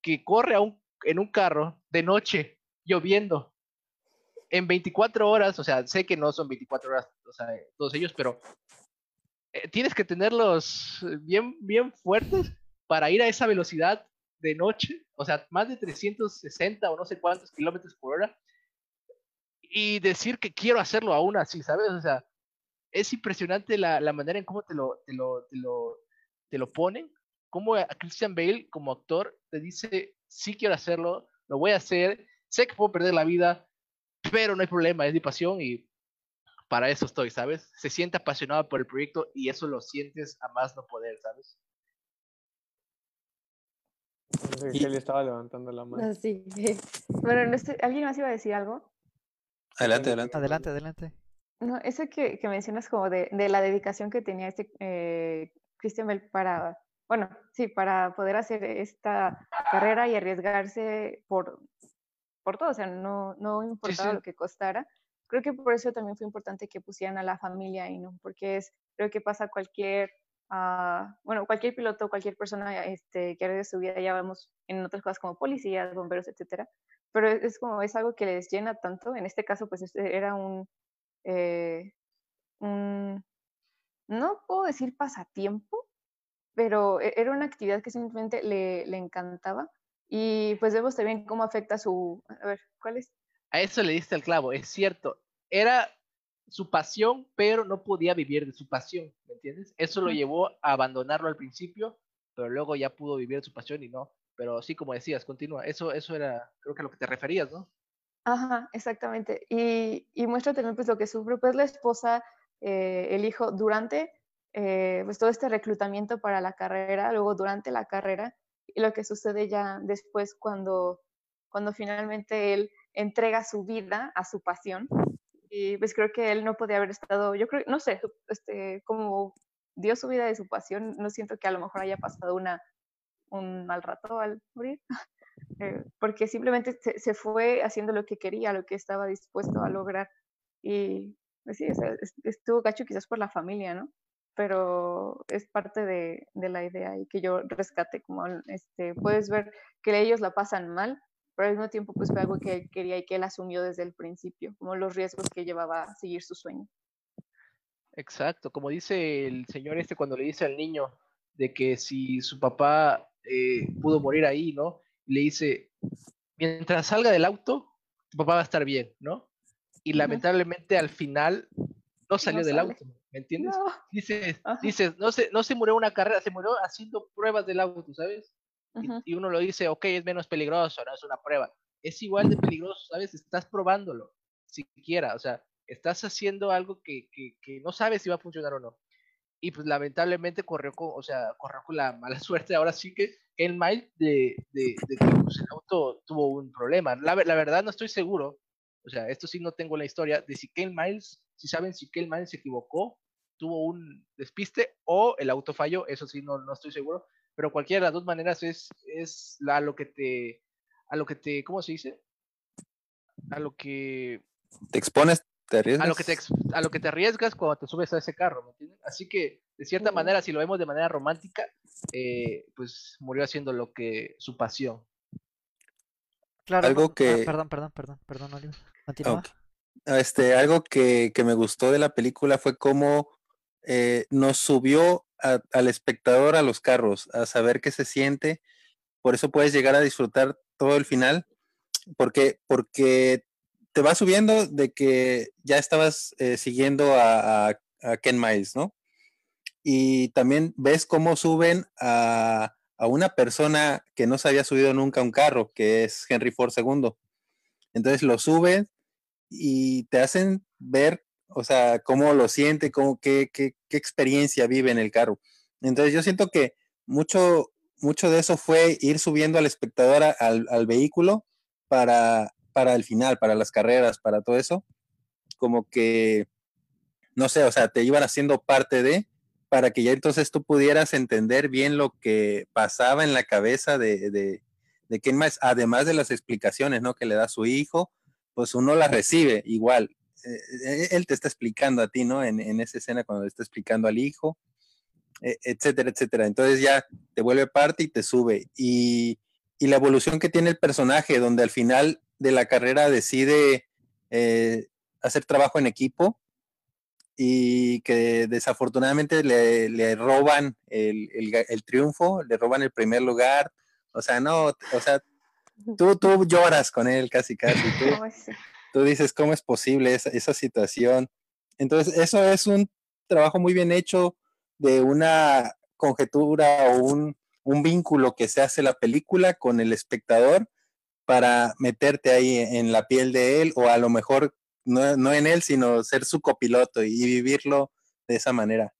que corre en un carro de noche, lloviendo, en 24 horas, o sea, sé que no son 24 horas, o sea, todos ellos, pero eh, tienes que tenerlos bien, bien fuertes para ir a esa velocidad de noche, o sea, más de 360 o no sé cuántos kilómetros por hora, y decir que quiero hacerlo aún así, ¿sabes? O sea, es impresionante la, la manera en cómo te lo, te lo, te lo, te lo ponen, cómo a Christian Bale como actor te dice, sí quiero hacerlo, lo voy a hacer, sé que puedo perder la vida, pero no hay problema, es mi pasión y para eso estoy, ¿sabes? Se siente apasionado por el proyecto y eso lo sientes a más no poder, ¿sabes? Y... Kelly estaba levantando la mano. No, sí. (laughs) Bueno, no sé, ¿alguien más iba a decir algo? Adelante, adelante. Adelante, adelante. No, eso que, que mencionas como de, de, la dedicación que tenía este eh, Christian Bell para, bueno, sí, para poder hacer esta carrera y arriesgarse por, por todo, o sea, no, no importaba sí, sí. lo que costara. Creo que por eso también fue importante que pusieran a la familia y no, porque es, creo que pasa cualquier Uh, bueno, cualquier piloto, cualquier persona este, que arriesgue su vida, ya vemos en otras cosas como policías, bomberos, etcétera, pero es, es, como, es algo que les llena tanto, en este caso, pues este era un, eh, un, no puedo decir pasatiempo, pero e, era una actividad que simplemente le, le encantaba y pues vemos también cómo afecta su, a ver, ¿cuál es? A eso le diste el clavo, es cierto, era su pasión, pero no podía vivir de su pasión, ¿me entiendes? Eso lo llevó a abandonarlo al principio, pero luego ya pudo vivir de su pasión y no. Pero sí, como decías, continúa. Eso, eso era, creo que a lo que te referías, ¿no? Ajá, exactamente. Y, y muestra también pues lo que sufre pues la esposa, eh, el hijo, durante eh, pues todo este reclutamiento para la carrera, luego durante la carrera, y lo que sucede ya después cuando, cuando finalmente él entrega su vida a su pasión, y pues creo que él no podía haber estado, yo creo, no sé, este, como dio su vida de su pasión, no siento que a lo mejor haya pasado una, un mal rato al morir, eh, porque simplemente se, se, fue haciendo lo que quería, lo que estaba dispuesto a lograr. Y pues sí, o sea, estuvo gacho quizás por la familia, ¿no? Pero es parte de, de la idea y que yo rescate, como este, puedes ver que ellos la pasan mal, pero al mismo tiempo pues fue algo que él quería y que él asumió desde el principio, como los riesgos que llevaba a seguir su sueño. Exacto, como dice el señor este cuando le dice al niño de que si su papá eh, pudo morir ahí, ¿no? Le dice, mientras salga del auto, tu papá va a estar bien, ¿no? Y uh -huh. lamentablemente al final no salió no del sale. auto, ¿me entiendes? No. Dices, dices no, se, no se murió una carrera, se murió haciendo pruebas del auto, ¿sabes? Uh -huh. y, y, uno lo dice, ok, es menos peligroso, no es una prueba. Es igual de peligroso, ¿sabes? Estás probándolo, siquiera, o sea, estás haciendo algo que, que, que, no sabes si va a funcionar o no. Y pues lamentablemente corrió con, o sea, corrió con la mala (laughs) suerte. Ahora sí que el Miles de, de, de que pues, el auto tuvo un problema. La, la, verdad no estoy seguro, o sea, esto sí no tengo la historia de si Ken Miles, si saben si Ken Miles se equivocó, tuvo un despiste o el auto falló, eso sí no, no estoy seguro, pero cualquiera de las dos maneras es, es a lo que te, a lo que te, ¿cómo se dice? A lo que... Te expones, te arriesgas. A lo que te, a lo que te arriesgas cuando te subes a ese carro, ¿me entiendes? Así que de cierta manera, si lo vemos de manera romántica, eh, pues murió haciendo lo que su pasión. Claro, Algo no- ah, que- perdón, perdón, perdón, perdón, Oliver. Continúa. Ok. Este, algo que, que me gustó de la película fue cómo eh, nos subió a- al espectador a los carros, a saber qué se siente. Por eso puedes llegar a disfrutar todo el final, porque, porque te va subiendo de que ya estabas eh, siguiendo a, Ken Miles, ¿no? Y también ves cómo suben a, una persona que no se había subido nunca a un carro, que es Henry Ford II. Entonces lo suben y te hacen ver, o sea, cómo lo siente, cómo, qué, qué, experiencia vive en el carro. Entonces yo siento que mucho, mucho de eso fue ir subiendo al espectador al vehículo para, para el final, para las carreras, para todo eso. Como que, no sé, o sea, te iban haciendo parte de, para que ya entonces tú pudieras entender bien lo que pasaba en la cabeza de, de, de Ken Miles, además de las explicaciones, ¿no? Que le da su hijo, pues uno las recibe igual. Eh, eh, él te está explicando a ti, ¿no? En, en esa escena cuando le está explicando al hijo, eh, etcétera, etcétera. Entonces ya te vuelve parte y te sube. Y, y la evolución que tiene el personaje, donde al final de la carrera decide eh, hacer trabajo en equipo y que desafortunadamente le, le roban el, el el triunfo, le roban el primer lugar. O sea, no, o sea, tú, tú lloras con él casi, casi. (laughs) Tú, tú dices, ¿cómo es posible esa, esa situación? Entonces, eso es un trabajo muy bien hecho de una conjetura o un, un vínculo que se hace la película con el espectador para meterte ahí en la piel de él o a lo mejor no, no en él, sino ser su copiloto y vivirlo de esa manera.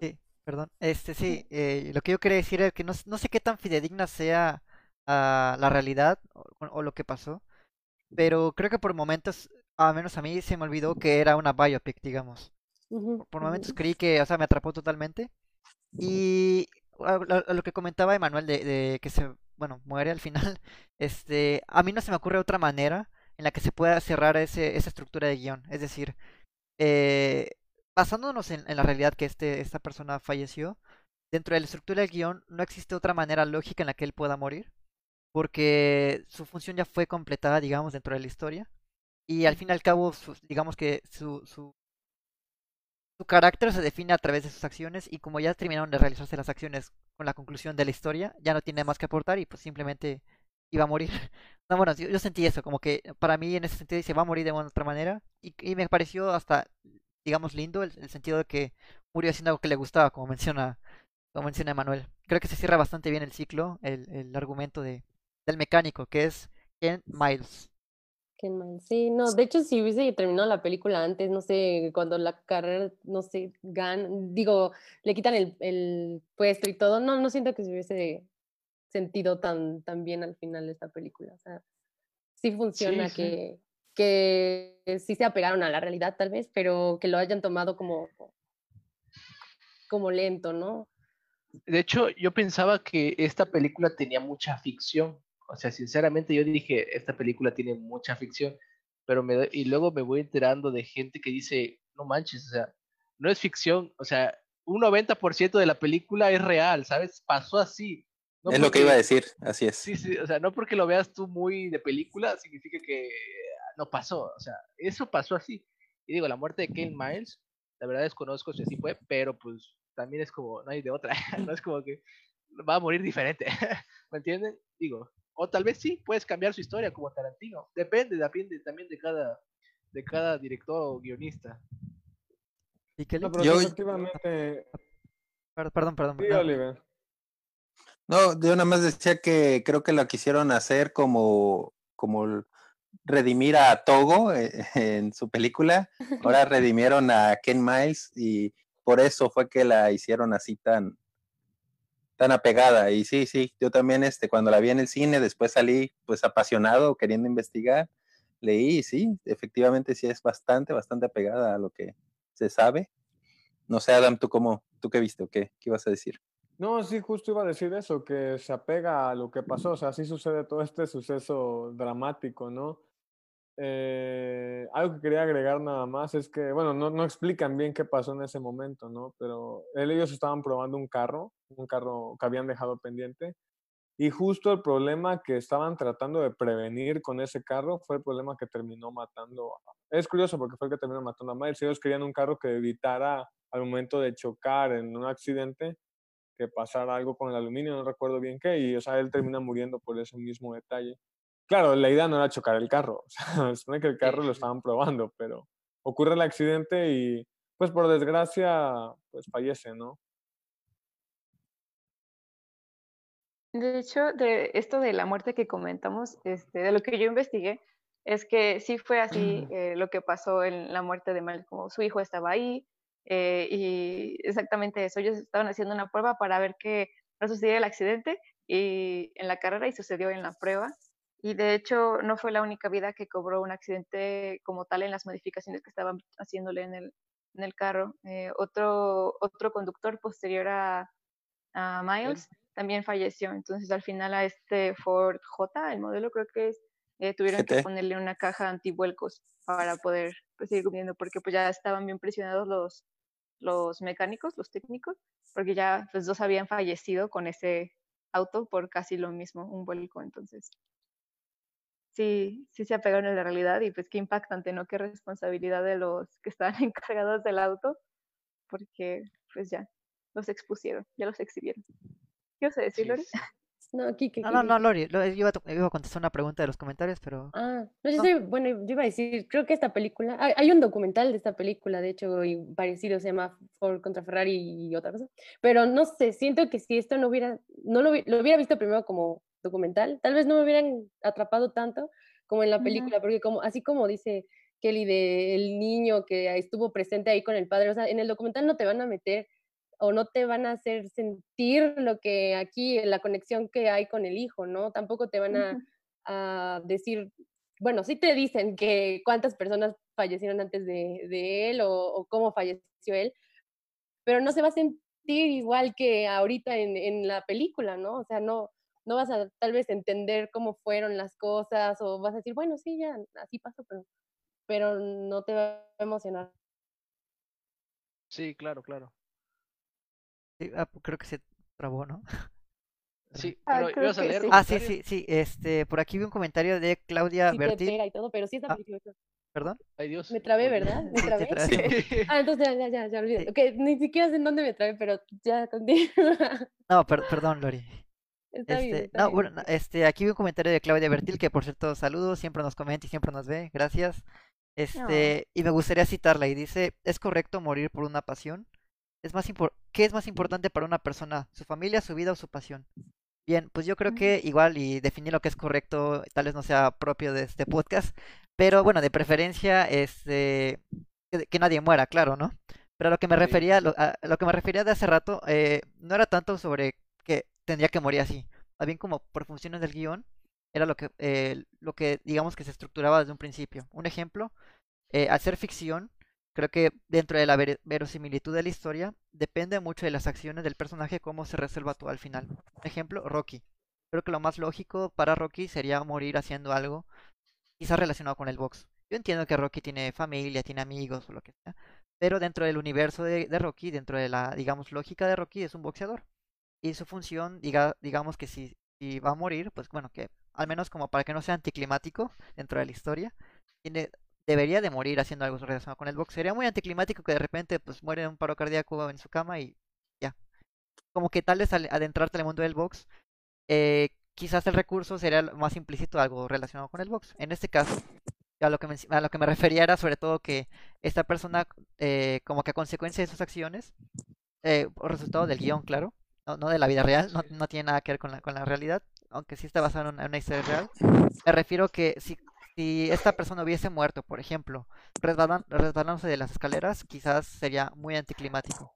Sí, perdón. Este sí, eh, lo que yo quería decir es que no, no sé qué tan fidedigna sea a la realidad o, o lo que pasó, pero creo que por momentos, al menos a mí se me olvidó que era una biopic, digamos. Por momentos creí que, o sea, me atrapó totalmente. Y a, a- a lo que comentaba Emanuel de, de que se, bueno, muere al final, (laughs) este, a mí no se me ocurre otra manera en la que se pueda cerrar ese, esa estructura de guion. Es decir, eh, basándonos en, la realidad que este, esta persona falleció, dentro de la estructura del guion no existe otra manera lógica en la que él pueda morir, porque su función ya fue completada, digamos, dentro de la historia. Y al fin y al cabo, digamos que su, su, su carácter se define a través de sus acciones y como ya terminaron de realizarse las acciones con la conclusión de la historia, ya no tiene más que aportar y pues simplemente iba a morir. (laughs) No, bueno, yo, sentí eso, como que para mí en ese sentido dice va a morir de una otra manera y, y me pareció hasta, digamos, lindo el, sentido de que murió haciendo algo que le gustaba, como menciona, como menciona Emanuel. Creo que se cierra bastante bien el ciclo, el, el argumento de, del mecánico, que es Ken Miles. Qué mal. Sí, no, de hecho, si hubiese terminado la película antes, no sé, cuando la carrera, no sé, gan, digo, le quitan el, el puesto y todo, no, no siento que se hubiese sentido tan, tan bien al final de esta película. O sea, sí funciona sí. que, que sí se apegaron a la realidad tal vez, pero que lo hayan tomado como, como lento, ¿no? De hecho, yo pensaba que esta película tenía mucha ficción. O sea, sinceramente yo dije, esta película tiene mucha ficción, pero me y luego me voy enterando de gente que dice, no manches, o sea, no es ficción, o sea, un 90% de la película es real, ¿sabes? Pasó así. No es lo que iba a decir, así es. Sí, sí, o sea, no porque lo veas tú muy de película significa que no pasó, o sea, eso pasó así. Y digo, la muerte de Kane Miles, la verdad desconozco si así fue, pero pues también es como, no hay de otra, (laughs) no es como que va a morir diferente, (laughs) ¿me entienden? Digo, o tal vez sí, puedes cambiar su historia como Tarantino, depende, depende también de cada, de cada director o guionista. ¿Y Kelly? No, pero Yo- efectivamente. Per- Perdón, perdón. Sí, no, Oliver. No, yo nada más decía que creo que lo quisieron hacer como, como redimir a Togo eh, en su película. Ahora (laughs) redimieron a Ken Miles y por eso fue que la hicieron así tan, tan apegada. Y sí, sí, yo también este, cuando la vi en el cine, después salí pues apasionado, queriendo investigar, leí sí, efectivamente sí es bastante, bastante apegada a lo que se sabe. No sé, Adam, ¿tú cómo, tú qué viste o qué, qué ibas a decir? No, sí, justo iba a decir eso, que se apega a lo que pasó, o sea, sí sucede todo este suceso dramático, ¿no? Eh, algo que quería agregar nada más es que, bueno, no, no, explican bien qué pasó en ese momento, ¿no? Pero ellos estaban probando un carro, un carro que habían dejado pendiente, y justo el problema que estaban tratando de prevenir con ese carro fue el problema que terminó matando. A... Es curioso porque fue el que terminó matando a Miles. Ellos querían un carro que evitara al momento de chocar en un accidente que pasara algo con el aluminio, no recuerdo bien qué, y o sea, él termina muriendo por ese mismo detalle. Claro, la idea no era chocar el carro, o sea, (laughs) supone que el carro lo estaban probando, pero ocurre el accidente y pues por desgracia pues fallece, ¿no? De hecho, de esto de la muerte que comentamos, este, de lo que yo investigué, es que sí fue así (clears throat) eh, lo que pasó en la muerte de Mal, como su hijo estaba ahí, eh, y exactamente eso, ellos estaban haciendo una prueba para ver que no sucediera el accidente y en la carrera y sucedió en la prueba. Y de hecho no fue la única vida que cobró un accidente como tal en las modificaciones que estaban haciéndole en el, en el carro. Eh, otro, otro conductor posterior a, a Miles también falleció. Entonces al final a este Ford J, el modelo creo que es, eh, tuvieron que ponerle una caja antivuelcos para poder pues, seguir comiendo porque pues ya estaban bien presionados los, los mecánicos, los técnicos, porque ya los pues, dos habían fallecido con ese auto por casi lo mismo, un vuelco. Entonces sí, sí se apegaron a la realidad y pues qué impactante, ¿no? Qué responsabilidad de los que estaban (laughs) encargados del auto, porque pues ya los expusieron, ya los exhibieron. ¿Qué vas a decir, Lori? No, Kike. No, no, no, Lori. Yo iba, a, iba a contestar una pregunta de los comentarios, pero. Ah, no, yo sé, bueno, yo iba a decir, creo que esta película. Hay, un documental de esta película, de hecho, y parecido, se llama Ford contra Ferrari y otra cosa. Pero no sé, siento que si esto no hubiera. No lo, lo hubiera visto primero como documental, tal vez no me hubieran atrapado tanto como en la película, porque como, así como dice Kelly del niño que estuvo presente ahí con el padre, o sea, en el documental no te van a meter o no te van a hacer sentir lo que aquí, la conexión que hay con el hijo, ¿no? Tampoco te van a, decir, bueno, sí te dicen que cuántas personas fallecieron antes de, él o, cómo falleció él, pero no se va a sentir igual que ahorita en, en la película, ¿no? O sea, no, no vas a tal vez entender cómo fueron las cosas o vas a decir, bueno, sí, ya, así pasó, pero, pero no te va a emocionar. Sí, claro, claro. Ah, creo que se trabó, ¿no? (laughs) Sí, ah, pero a leer Ah, sí, sí, sí. Este, por aquí vi un comentario de Claudia sí, Berti. y todo, pero sí está ah, ¿Perdón? Ay, Dios. Me trabé, ¿verdad? ¿Me (laughs) trabé? (laughs) Ah, entonces ya, ya, ya, ya olvidé. Okay, ni siquiera sé en dónde me trabé, pero ya continúa. No, perdón, Lori este, no, bueno, este, aquí vi un comentario de Claudia Bertil, que por cierto, saludos, siempre nos comenta y siempre nos ve, gracias. Este, y me gustaría citarla y dice, ¿es correcto morir por una pasión? Es más ¿Qué es más importante para una persona? ¿Su familia, su vida o su pasión? Bien, pues yo creo que igual y definir lo que es correcto tal vez no sea propio de este podcast, pero bueno, de preferencia este que, nadie muera, claro, ¿no? Pero a lo que me refería, lo, a, lo que me refería de hace rato, eh, no era tanto sobre tendría que morir así. Más bien como por funciones del guion, era lo que, eh, lo que digamos que se estructuraba desde un principio. Un ejemplo, eh, al ser ficción, creo que dentro de la verosimilitud de la historia, depende mucho de las acciones del personaje cómo se resuelva todo al final. ejemplo, Rocky. Creo que lo más lógico para Rocky sería morir haciendo algo quizás relacionado con el box. Yo entiendo que Rocky tiene familia, tiene amigos o lo que sea, pero dentro del universo de Rocky, dentro de la, digamos, lógica de Rocky, es un boxeador y su función, diga, digamos que si, va a morir, pues bueno, que al menos como para que no sea anticlimático dentro de la historia, tiene, debería de morir haciendo algo relacionado con el box. Sería muy anticlimático que de repente pues muere de un paro cardíaco en su cama y ya. Como que tal vez adentrarte en el mundo del box, eh, quizás el recurso sería más implícito algo relacionado con el box. En este caso, a lo que me, a lo que me refería era sobre todo que esta persona, eh, como que a consecuencia de sus acciones, eh, resultado del guion, claro, no, no de la vida real, no, no, tiene nada que ver con la, con la realidad, aunque sí está basado en una, historia real. (laughs) Me refiero que si, si esta persona hubiese muerto, por ejemplo, resbalándose de las escaleras, quizás sería muy anticlimático.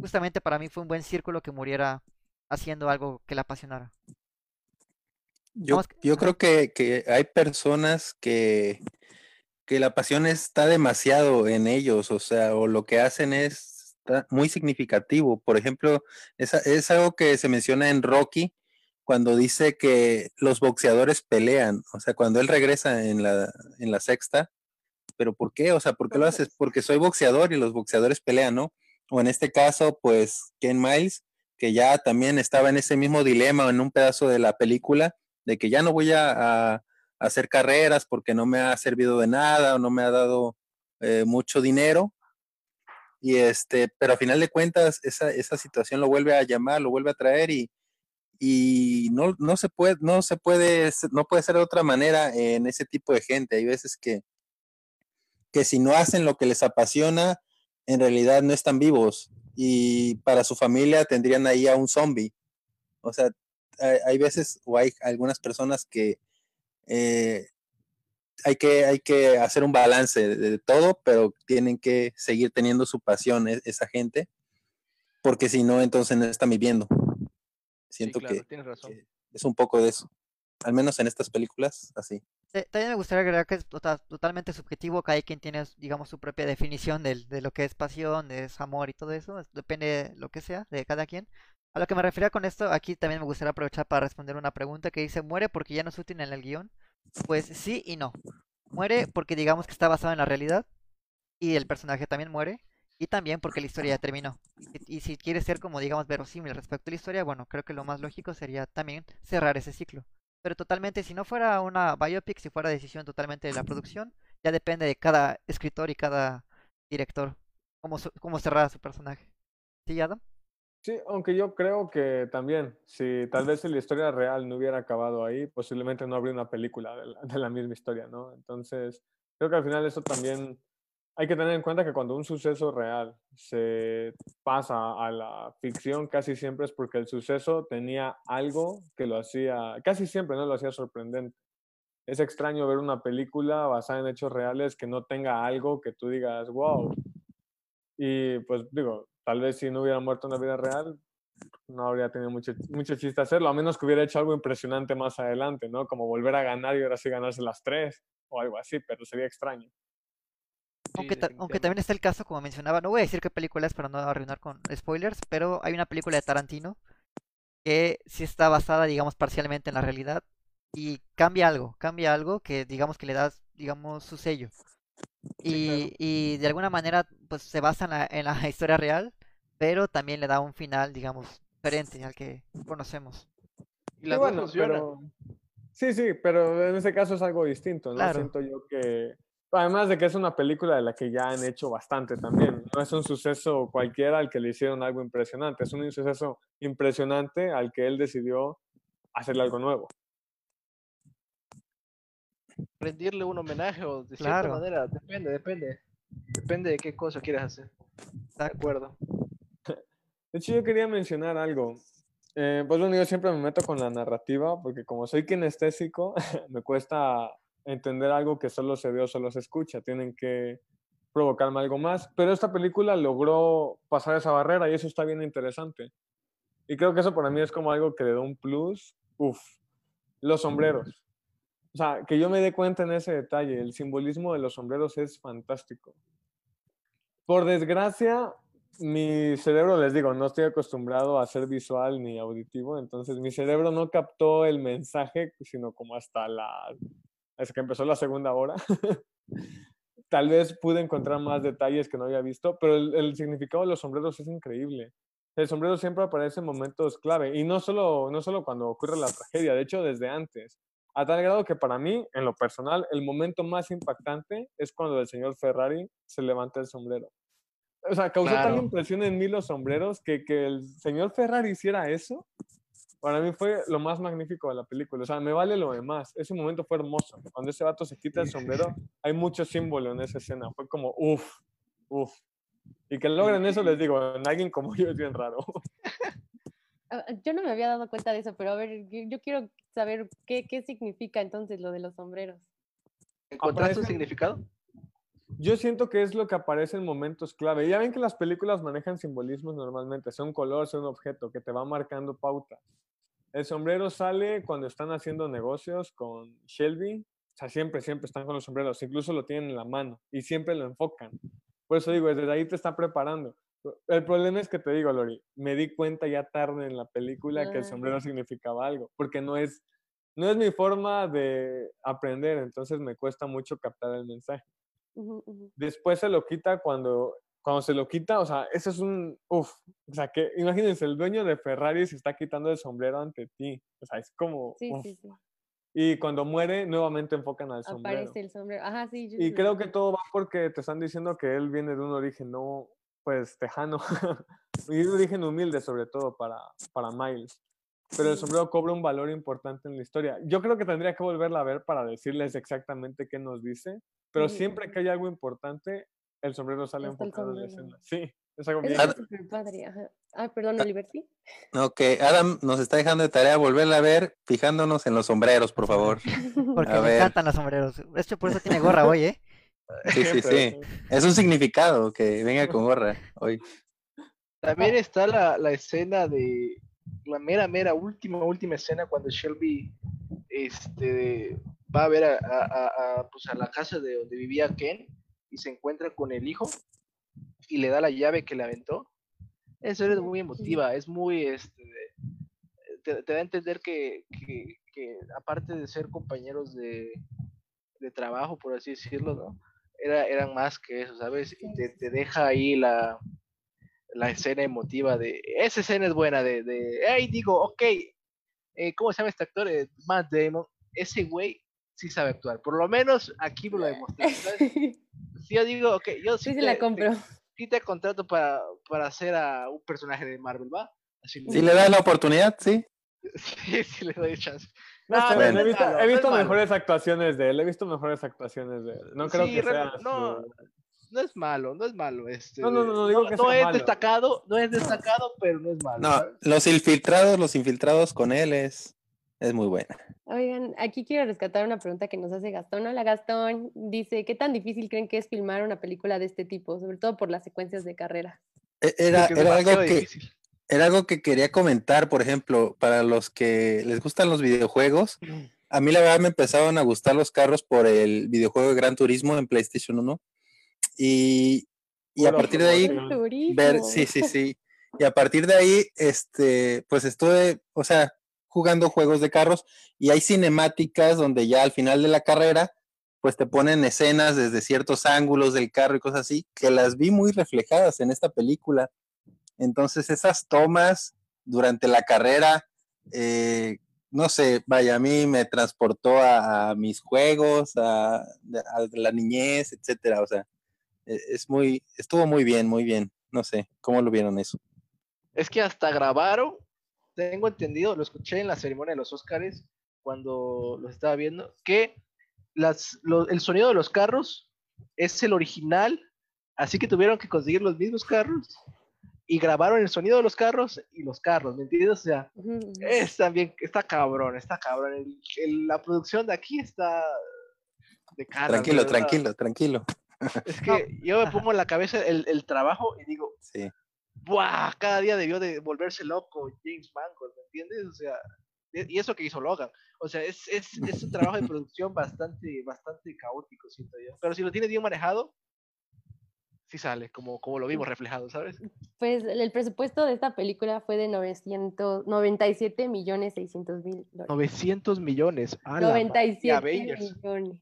Justamente para mí fue un buen círculo que muriera haciendo algo que la apasionara. Yo, yo creo que, que, hay personas que, que la pasión está demasiado en ellos, o sea, o lo que hacen es muy significativo. Por ejemplo, es, es algo que se menciona en Rocky, cuando dice que los boxeadores pelean, o sea, cuando él regresa en la, en la sexta, pero ¿por qué? O sea, ¿por qué lo haces? Porque soy boxeador y los boxeadores pelean, ¿no? O en este caso, pues Ken Miles, que ya también estaba en ese mismo dilema en un pedazo de la película, de que ya no voy a, a hacer carreras porque no me ha servido de nada o no me ha dado eh, mucho dinero. Y este, pero a final de cuentas, esa, esa situación lo vuelve a llamar, lo vuelve a traer y, y no, no se puede, no se puede, no puede ser de otra manera en ese tipo de gente. Hay veces que, que si no hacen lo que les apasiona, en realidad no están vivos y para su familia tendrían ahí a un zombie. O sea, hay, hay veces o hay algunas personas que eh, hay, que hay que hacer un balance de, de, todo, pero tienen que seguir teniendo su pasión e, esa gente, porque si no, entonces no están viviendo. Siento sí, claro, que, tienes razón. que es un poco de eso, al menos en estas películas, así. Eh, También me gustaría agregar que es tota- totalmente subjetivo, cada quien tiene, digamos, su propia definición del- de, lo que es pasión, de es amor y todo eso, es- depende de lo que sea, de cada quien. A lo que me refería con esto, aquí también me gustaría aprovechar para responder una pregunta que dice, ¿muere porque ya no es útil en el guion? Pues sí y no. Muere porque digamos que está basado en la realidad y el personaje también muere y también porque la historia ya terminó. Y, si quiere ser como digamos verosímil respecto a la historia, bueno, creo que lo más lógico sería también cerrar ese ciclo. Pero totalmente, si no fuera una biopic, si fuera decisión totalmente de la producción, ya depende de cada escritor y cada director cómo, cómo cerrar su personaje. ¿Sí, Adam? Sí, aunque yo creo que también, si tal vez la historia real no hubiera acabado ahí, posiblemente no habría una película de la, de la misma historia, ¿no? Entonces, creo que al final eso también hay que tener en cuenta que cuando un suceso real se pasa a la ficción, casi siempre es porque el suceso tenía algo que lo hacía, casi siempre no lo hacía sorprendente. Es extraño ver una película basada en hechos reales que no tenga algo que tú digas, wow. Y pues digo, tal vez si no hubiera muerto en la vida real, no habría tenido mucho, mucho chiste hacerlo, a menos que hubiera hecho algo impresionante más adelante, ¿no? Como volver a ganar y ahora sí ganarse las tres o algo así, pero sería extraño. Aunque, ta- aunque también está el caso, como mencionaba, no voy a decir qué película es para no arruinar con spoilers, pero hay una película de Tarantino que sí está basada, digamos, parcialmente en la realidad y cambia algo, cambia algo que digamos que le da, digamos, su sello. Y, y de alguna manera, pues se basa en la, en la (laughs) historia real, pero también le da un final, digamos, diferente al que conocemos. Y dos bueno, pero... Sí, sí, pero en ese caso es algo distinto, ¿no? Claro. Siento yo que... Además de que es una película de la que ya han hecho bastante también. No es un suceso cualquiera al que le hicieron algo impresionante. Es un suceso impresionante al que él decidió hacerle algo nuevo. rendirle un homenaje o de Claro. cierta manera, depende, depende. Depende de qué cosa quieras hacer. De acuerdo. De hecho, yo quería mencionar algo. Eh, pues bueno, yo siempre me meto con la narrativa porque como soy kinestésico, (laughs) me cuesta entender algo que solo se ve o solo se escucha. Tienen que provocarme algo más. Pero esta película logró pasar esa barrera y eso está bien interesante. Y creo que eso para mí es como algo que le da un plus. Uf, los sombreros. O sea, que yo me dé cuenta en ese detalle. El simbolismo de los sombreros es fantástico. Por desgracia, mi cerebro, les digo, no estoy acostumbrado a ser visual ni auditivo, entonces mi cerebro no captó el mensaje, sino como hasta la, hasta que empezó la segunda hora. (laughs) Tal vez pude encontrar más detalles que no había visto, pero el, el significado de los sombreros es increíble. El sombrero siempre aparece en momentos clave, y no solo, no solo cuando ocurre la tragedia, de hecho desde antes. A tal grado que para mí, en lo personal, el momento más impactante es cuando el señor Ferrari se levanta el sombrero. O sea, causó tal Claro. impresión en mí los sombreros que, que el señor Ferrari hiciera eso. Para mí fue lo más magnífico de la película. O sea, me vale lo demás. Ese momento fue hermoso. Cuando ese vato se quita el sombrero, hay mucho símbolo en esa escena. Fue como, uff, uff. Y que logren eso, les digo, en alguien como yo es bien raro. (laughs) Ah, Yo no me había dado cuenta de eso, pero a ver, yo, quiero saber qué, qué significa entonces lo de los sombreros. ¿Encontraste un significado? Yo siento que es lo que aparece en momentos clave. Ya ven que las películas manejan simbolismos normalmente, sea un color, sea un objeto, que te va marcando pautas. El sombrero sale cuando están haciendo negocios con Shelby. O sea, siempre, siempre están con los sombreros. Incluso lo tienen en la mano y siempre lo enfocan. Por eso digo, desde ahí te está preparando. El problema es que te digo, Lori, me di cuenta ya tarde en la película que el sombrero significaba algo, porque no es, no es mi forma de aprender, entonces me cuesta mucho captar el mensaje. Después se lo quita cuando, cuando se lo quita, o sea, eso es un, uff, o sea, que imagínense, el dueño de Ferrari se está quitando el sombrero ante ti, o sea, es como, Sí, uf. sí, sí. y cuando muere, nuevamente enfocan al sombrero. Aparece el sombrero. Ajá, sí. Y creo que todo va porque te están diciendo que él viene de un origen no, pues, tejano. (laughs) y un origen humilde, sobre todo, para, para Miles. Pero el sombrero cobra un valor importante en la historia. Yo creo que tendría que volverla a ver para decirles exactamente qué nos dice. Pero siempre que hay algo importante, el sombrero sale enfocado en la escena. Sí, es algo bien. padre. Ajá. Ah, perdón, Oliver, sí. Ok, Adam nos está dejando de tarea volverla a ver, fijándonos en los sombreros, por favor. (laughs) Porque A me ver. encantan los sombreros. Hecho, por eso tiene gorra hoy, ¿eh? (laughs) Sí, sí, sí. Es un significado que venga con gorra hoy. También está la, la escena de la mera, mera última, última escena cuando Shelby este, va a ver a, a- a- pues, a la casa de donde vivía Ken y se encuentra con el hijo y le da la llave que le aventó. Eso es muy emotiva, es muy, este, te, te da a entender que, que- que aparte de ser compañeros de, de trabajo, por así decirlo, ¿no? Era, eran más que eso, ¿sabes? Y te, te deja ahí la, la escena emotiva de, esa escena es buena, de, de hey, digo, ok, eh, ¿cómo se llama este actor? Eh, Matt Damon, ese güey sí sabe actuar, por lo menos aquí me lo demostró, (laughs) ¿sabes? Si yo digo, ok, yo sí, Sí, se te, la te- compro. sí te contrato para, para hacer a un personaje de Marvel, ¿va? Así Si le das la oportunidad, sí. (laughs) Sí, sí le doy chance. No, No, bien, he visto, he visto malo. mejores actuaciones de él, he visto mejores actuaciones de él. No creo Sí, que sea no, su- No es malo, no es malo. Este, No, no, no, no digo que no sea es malo. destacado, no es destacado, pero no es malo. No, ¿sabes? los infiltrados, los infiltrados con él es, es muy buena. Oigan, aquí quiero rescatar una pregunta que nos hace Gastón. Hola Gastón, dice, ¿qué tan difícil creen que es filmar una película de este tipo? Sobre todo por las secuencias de carrera. E- Era, era algo que, difícil. era algo que quería comentar, por ejemplo, para los que les gustan los videojuegos. A mí la verdad me empezaron a gustar los carros por el videojuego de Gran Turismo en PlayStation 1. Y, y a partir de ahí, ver, sí, sí, (laughs) sí. Y a partir de ahí, este, pues estuve, o sea, jugando juegos de carros y hay cinemáticas donde ya al final de la carrera, pues te ponen escenas desde ciertos ángulos del carro y cosas así, que las vi muy reflejadas en esta película. Entonces, esas tomas durante la carrera, eh, no sé, vaya, a mí me transportó a, a mis juegos, a, a la niñez, etcétera. O sea, es muy, estuvo muy bien, muy bien. No sé, ¿cómo lo vieron eso? Es que hasta grabaron, tengo entendido, lo escuché en la ceremonia de los Óscares cuando lo estaba viendo, que las, lo- el sonido de los carros es el original, así que tuvieron que conseguir los mismos carros y grabaron el sonido de los carros y los carros, ¿me entiendes? O sea, es también, está cabrón, está cabrón. El- el- la producción de aquí está de cara. Tranquilo, verdad. tranquilo, tranquilo. Es que yo me pongo en la cabeza el, el trabajo y digo, Sí. ¡buah! Cada día debió de volverse loco James Mangold, ¿me entiendes? O sea, y eso que hizo Logan. O sea, es, es, es un trabajo de (laughs) producción bastante, bastante caótico, siento yo. Pero si lo tienes bien manejado, sí sale, como, como lo vimos reflejado, ¿sabes? Pues el presupuesto de esta película fue de 997 millones 600 mil dólares. 900 millones. a la madre, 97 Avengers. millones.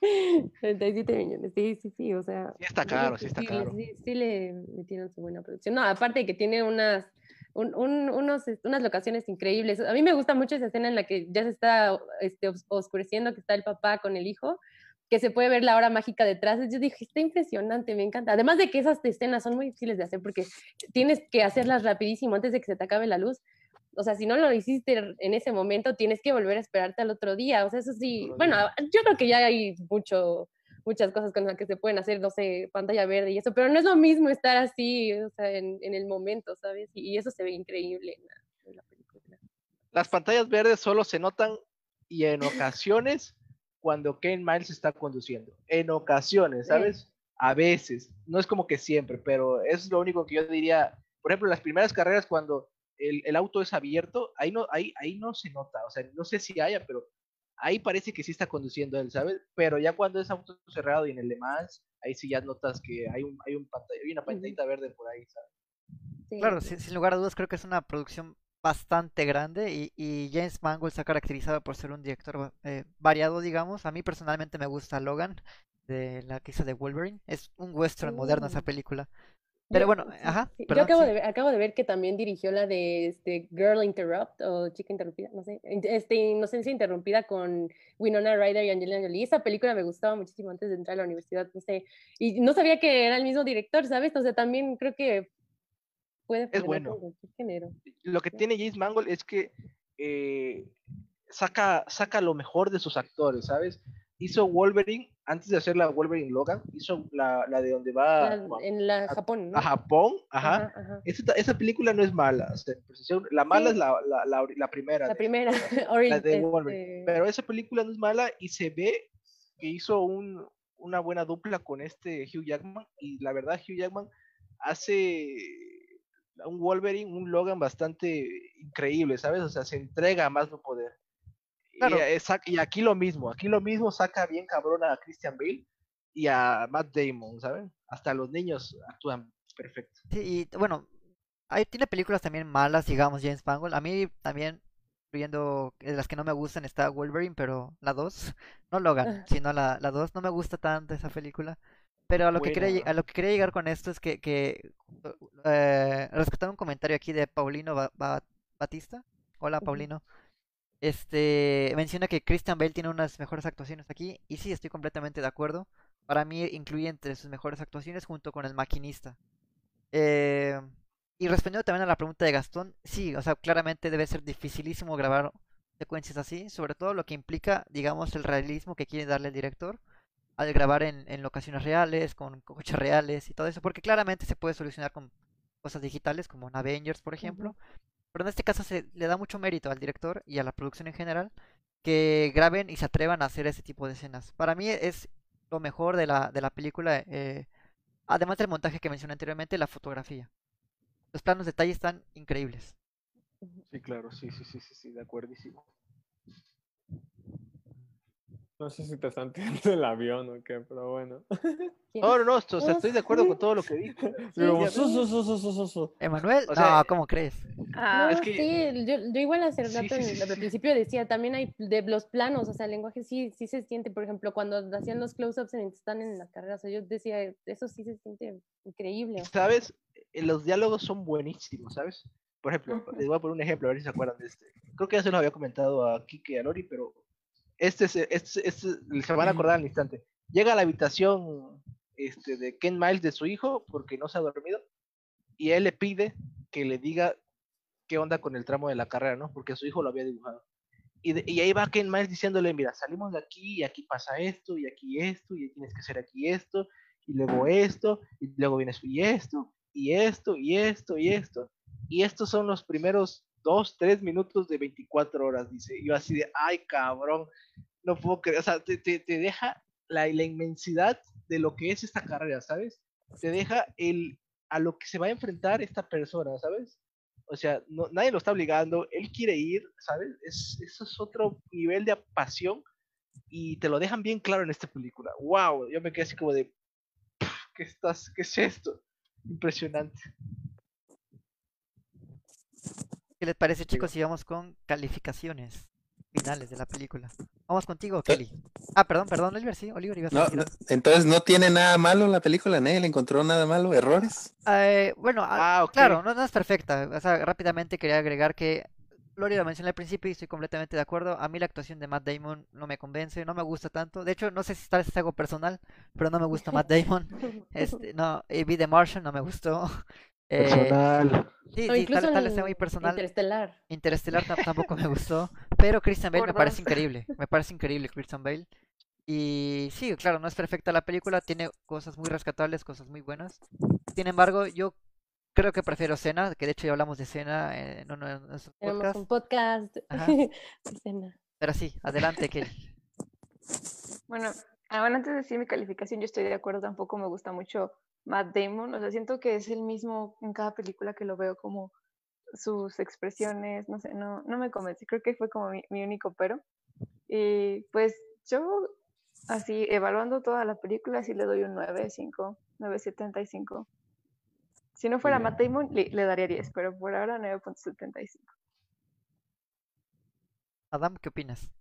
Es- 97 millones, sí, sí, sí, o sea. Sí está caro, que sí está caro. Sí, sí le metieron su buena producción. No, aparte de que tiene unas, un- un- unos, unas locaciones increíbles. A mí me gusta mucho esa escena en la que ya se está este, os- oscureciendo, que está el papá con el hijo, que se puede ver la hora mágica detrás. Yo dije, está impresionante, me encanta. Además de que esas escenas son muy difíciles de hacer porque tienes que hacerlas rapidísimo antes de que se te acabe la luz. O sea, si no lo hiciste en ese momento, tienes que volver a esperarte al otro día. O sea, eso sí, bueno, yo creo que ya hay mucho, muchas cosas con las que se pueden hacer, no sé, pantalla verde y eso, pero no es lo mismo estar así, o sea, en, en el momento, ¿sabes? Y, y eso se ve increíble en la, en la película. Las pantallas verdes solo se notan y en ocasiones cuando Ken Miles está conduciendo. En ocasiones, Sí. ¿sabes? A veces. No es como que siempre, pero es lo único que yo diría. Por ejemplo, las primeras carreras cuando el, el auto es abierto, ahí no, ahí, ahí no se nota. O sea, no sé si haya, pero ahí parece que sí está conduciendo él, ¿sabes? Pero ya cuando es auto cerrado y en el Le Mans, ahí sí ya notas que hay, un, hay, un pantalla, hay una pantallita verde por ahí, ¿sabes? Sí. Claro, sin, sin lugar a dudas creo que es una producción bastante grande y, y James Mangold se ha caracterizado por ser un director eh, variado, digamos. A mí personalmente me gusta Logan, de la que hizo de Wolverine. Es un western moderno esa Mm. película. Pero bueno, ajá. Yo acabo sí. de, ver, acabo de ver que también dirigió la de este, Girl Interrupt o Chica Interrumpida, no sé, este, Inocencia Interrumpida con Winona Ryder y Angelina Jolie. Esa película me gustaba muchísimo antes de entrar a la universidad, no sé, y no sabía que era el mismo director, ¿sabes? O sea, también creo que puede funcionar bueno. género. Lo que tiene James Mangold es que eh, saca, saca lo mejor de sus actores, ¿sabes? Hizo Wolverine, antes de hacer la Wolverine Logan, hizo la, la de donde va La- a, en la Japón, ¿no? a Japón, ajá. Ajá, ajá. Esa, película no es mala, o sea, en precisión, la mala Sí. es la, la, primera. La de- primera, la (laughs) de Wolverine. este, Pero esa película no es mala y se ve que hizo un, una buena dupla con este Hugh Jackman y la verdad Hugh Jackman hace un Wolverine, un Logan bastante increíble, ¿sabes? O sea, se entrega a más no poder. Claro. Y, aquí lo mismo, aquí lo mismo saca bien cabrón a Christian Bale y a Matt Damon, ¿saben? Hasta los niños actúan perfecto. Sí, y bueno, ahí tiene películas también malas, digamos, James Mangold. A mí también, incluyendo de las que no me gustan, está Wolverine, pero la 2, (laughs) no Logan, sino la, la 2, no me gusta tanto esa película. Pero a lo que quería, a lo que quería llegar con esto es que, que eh, un comentario aquí de Paulino Ba- Ba- Batista. Hola. Paulino. Este menciona que Christian Bale tiene unas mejores actuaciones aquí, y sí, estoy completamente de acuerdo. Para mí incluye entre sus mejores actuaciones junto con el maquinista. Eh, y respondiendo también a la pregunta de Gastón, sí, o sea, claramente debe ser dificilísimo grabar secuencias así, sobre todo lo que implica, digamos, el realismo que quiere darle el director al grabar en, en locaciones reales, con coches reales y todo eso, porque claramente se puede solucionar con cosas digitales como en Avengers, por ejemplo, pero en este caso se le da mucho mérito al director y a la producción en general que graben y se atrevan a hacer ese tipo de escenas. Para mí es lo mejor de la, de la película, eh, además del montaje que mencioné anteriormente, la fotografía. Los planos de detalle están increíbles. Sí, claro, sí, sí, sí, sí, sí, de acuerdísimo. No sé si te están tirando el avión o qué, pero bueno. No, no, no, o sea, No estoy de acuerdo con todo lo que dijo. Emanuel, O sea, no, ¿cómo crees? Ah, es No, que- sí, yo, yo igual hace rato sí, en- sí, al principio decía, también hay de los planos, o sea, el lenguaje sí, sí se siente, por ejemplo, cuando hacían los close-ups en están en las carreras, o sea, yo decía, eso sí se siente increíble. ¿Sabes? Eh, Los diálogos son buenísimos, ¿sabes? Por ejemplo, les voy a poner un ejemplo, a ver si se acuerdan de este. Creo que ya se lo había comentado a Kike y a Lori, pero este, es- este, este se van a acordar al instante. Llega a la habitación este, de Ken Miles de su hijo porque no se ha dormido y él le pide que le diga qué onda con el tramo de la carrera, ¿no? Porque su hijo lo había dibujado. Y, de- y ahí va Ken Miles diciéndole, mira, salimos de aquí y aquí pasa esto y aquí esto y tienes que hacer aquí esto y luego esto y luego vienes y esto y esto y esto y esto. Y estos son los primeros dos, tres minutos de 24 horas, dice. Y yo así de, ay, cabrón, no puedo creer. O sea, te, te- te deja la, la inmensidad de lo que es esta carrera, ¿sabes? Te deja el, a lo que se va a enfrentar esta persona, ¿sabes? O sea, no, nadie lo está obligando, él quiere ir, ¿sabes? Es, eso es otro nivel de pasión y te lo dejan bien claro en esta película. ¡Wow! Yo me quedé así como de, ¿qué, estás, ¿qué es esto? Impresionante. ¿Qué les parece, chicos, si vamos con calificaciones finales de la película? Vamos contigo, Kelly. Ah, perdón, perdón, Oliver, sí, Oliver, ibas a No, decir no, entonces no tiene nada malo la película, nadie le encontró nada malo, errores. Eh, bueno, a- Ah, ok. claro, no, no es perfecta. O sea, rápidamente quería agregar que Lori lo mencioné al principio y estoy completamente de acuerdo. A mí la actuación de Matt Damon no me convence, no me gusta tanto. De hecho, no sé si tal vez es algo personal, pero no me gusta Matt (laughs) Damon. Este, no, eh, vi The Martian, no me gustó. Eh, Personal. sí, sí, incluso tal, tal vez sea en muy personal. Interestelar. Interestelar tam- tampoco me gustó, (laughs) pero Christian Bale me parece increíble, (laughs) me parece increíble Christian Bale. Y sí, claro, no es perfecta la película, tiene cosas muy rescatables, cosas muy buenas. Sin embargo, yo creo que prefiero Cena, que de hecho ya hablamos de Cena en uno de nuestros Tenemos podcasts. un podcast. (laughs) Cena. Pero sí, adelante, Kelly. Bueno, ah, bueno, antes de decir mi calificación, yo estoy de acuerdo, tampoco me gusta mucho Matt Damon, o sea, siento que es el mismo en cada película que lo veo como sus expresiones, no sé, no, no me convence, creo que fue como mi, mi único pero. Y pues yo, así, evaluando toda la película, sí le doy un 9.5, 9.75. Si no fuera. Matt Damon, le, le daría 10, pero por ahora 9.75. Adam, ¿qué opinas?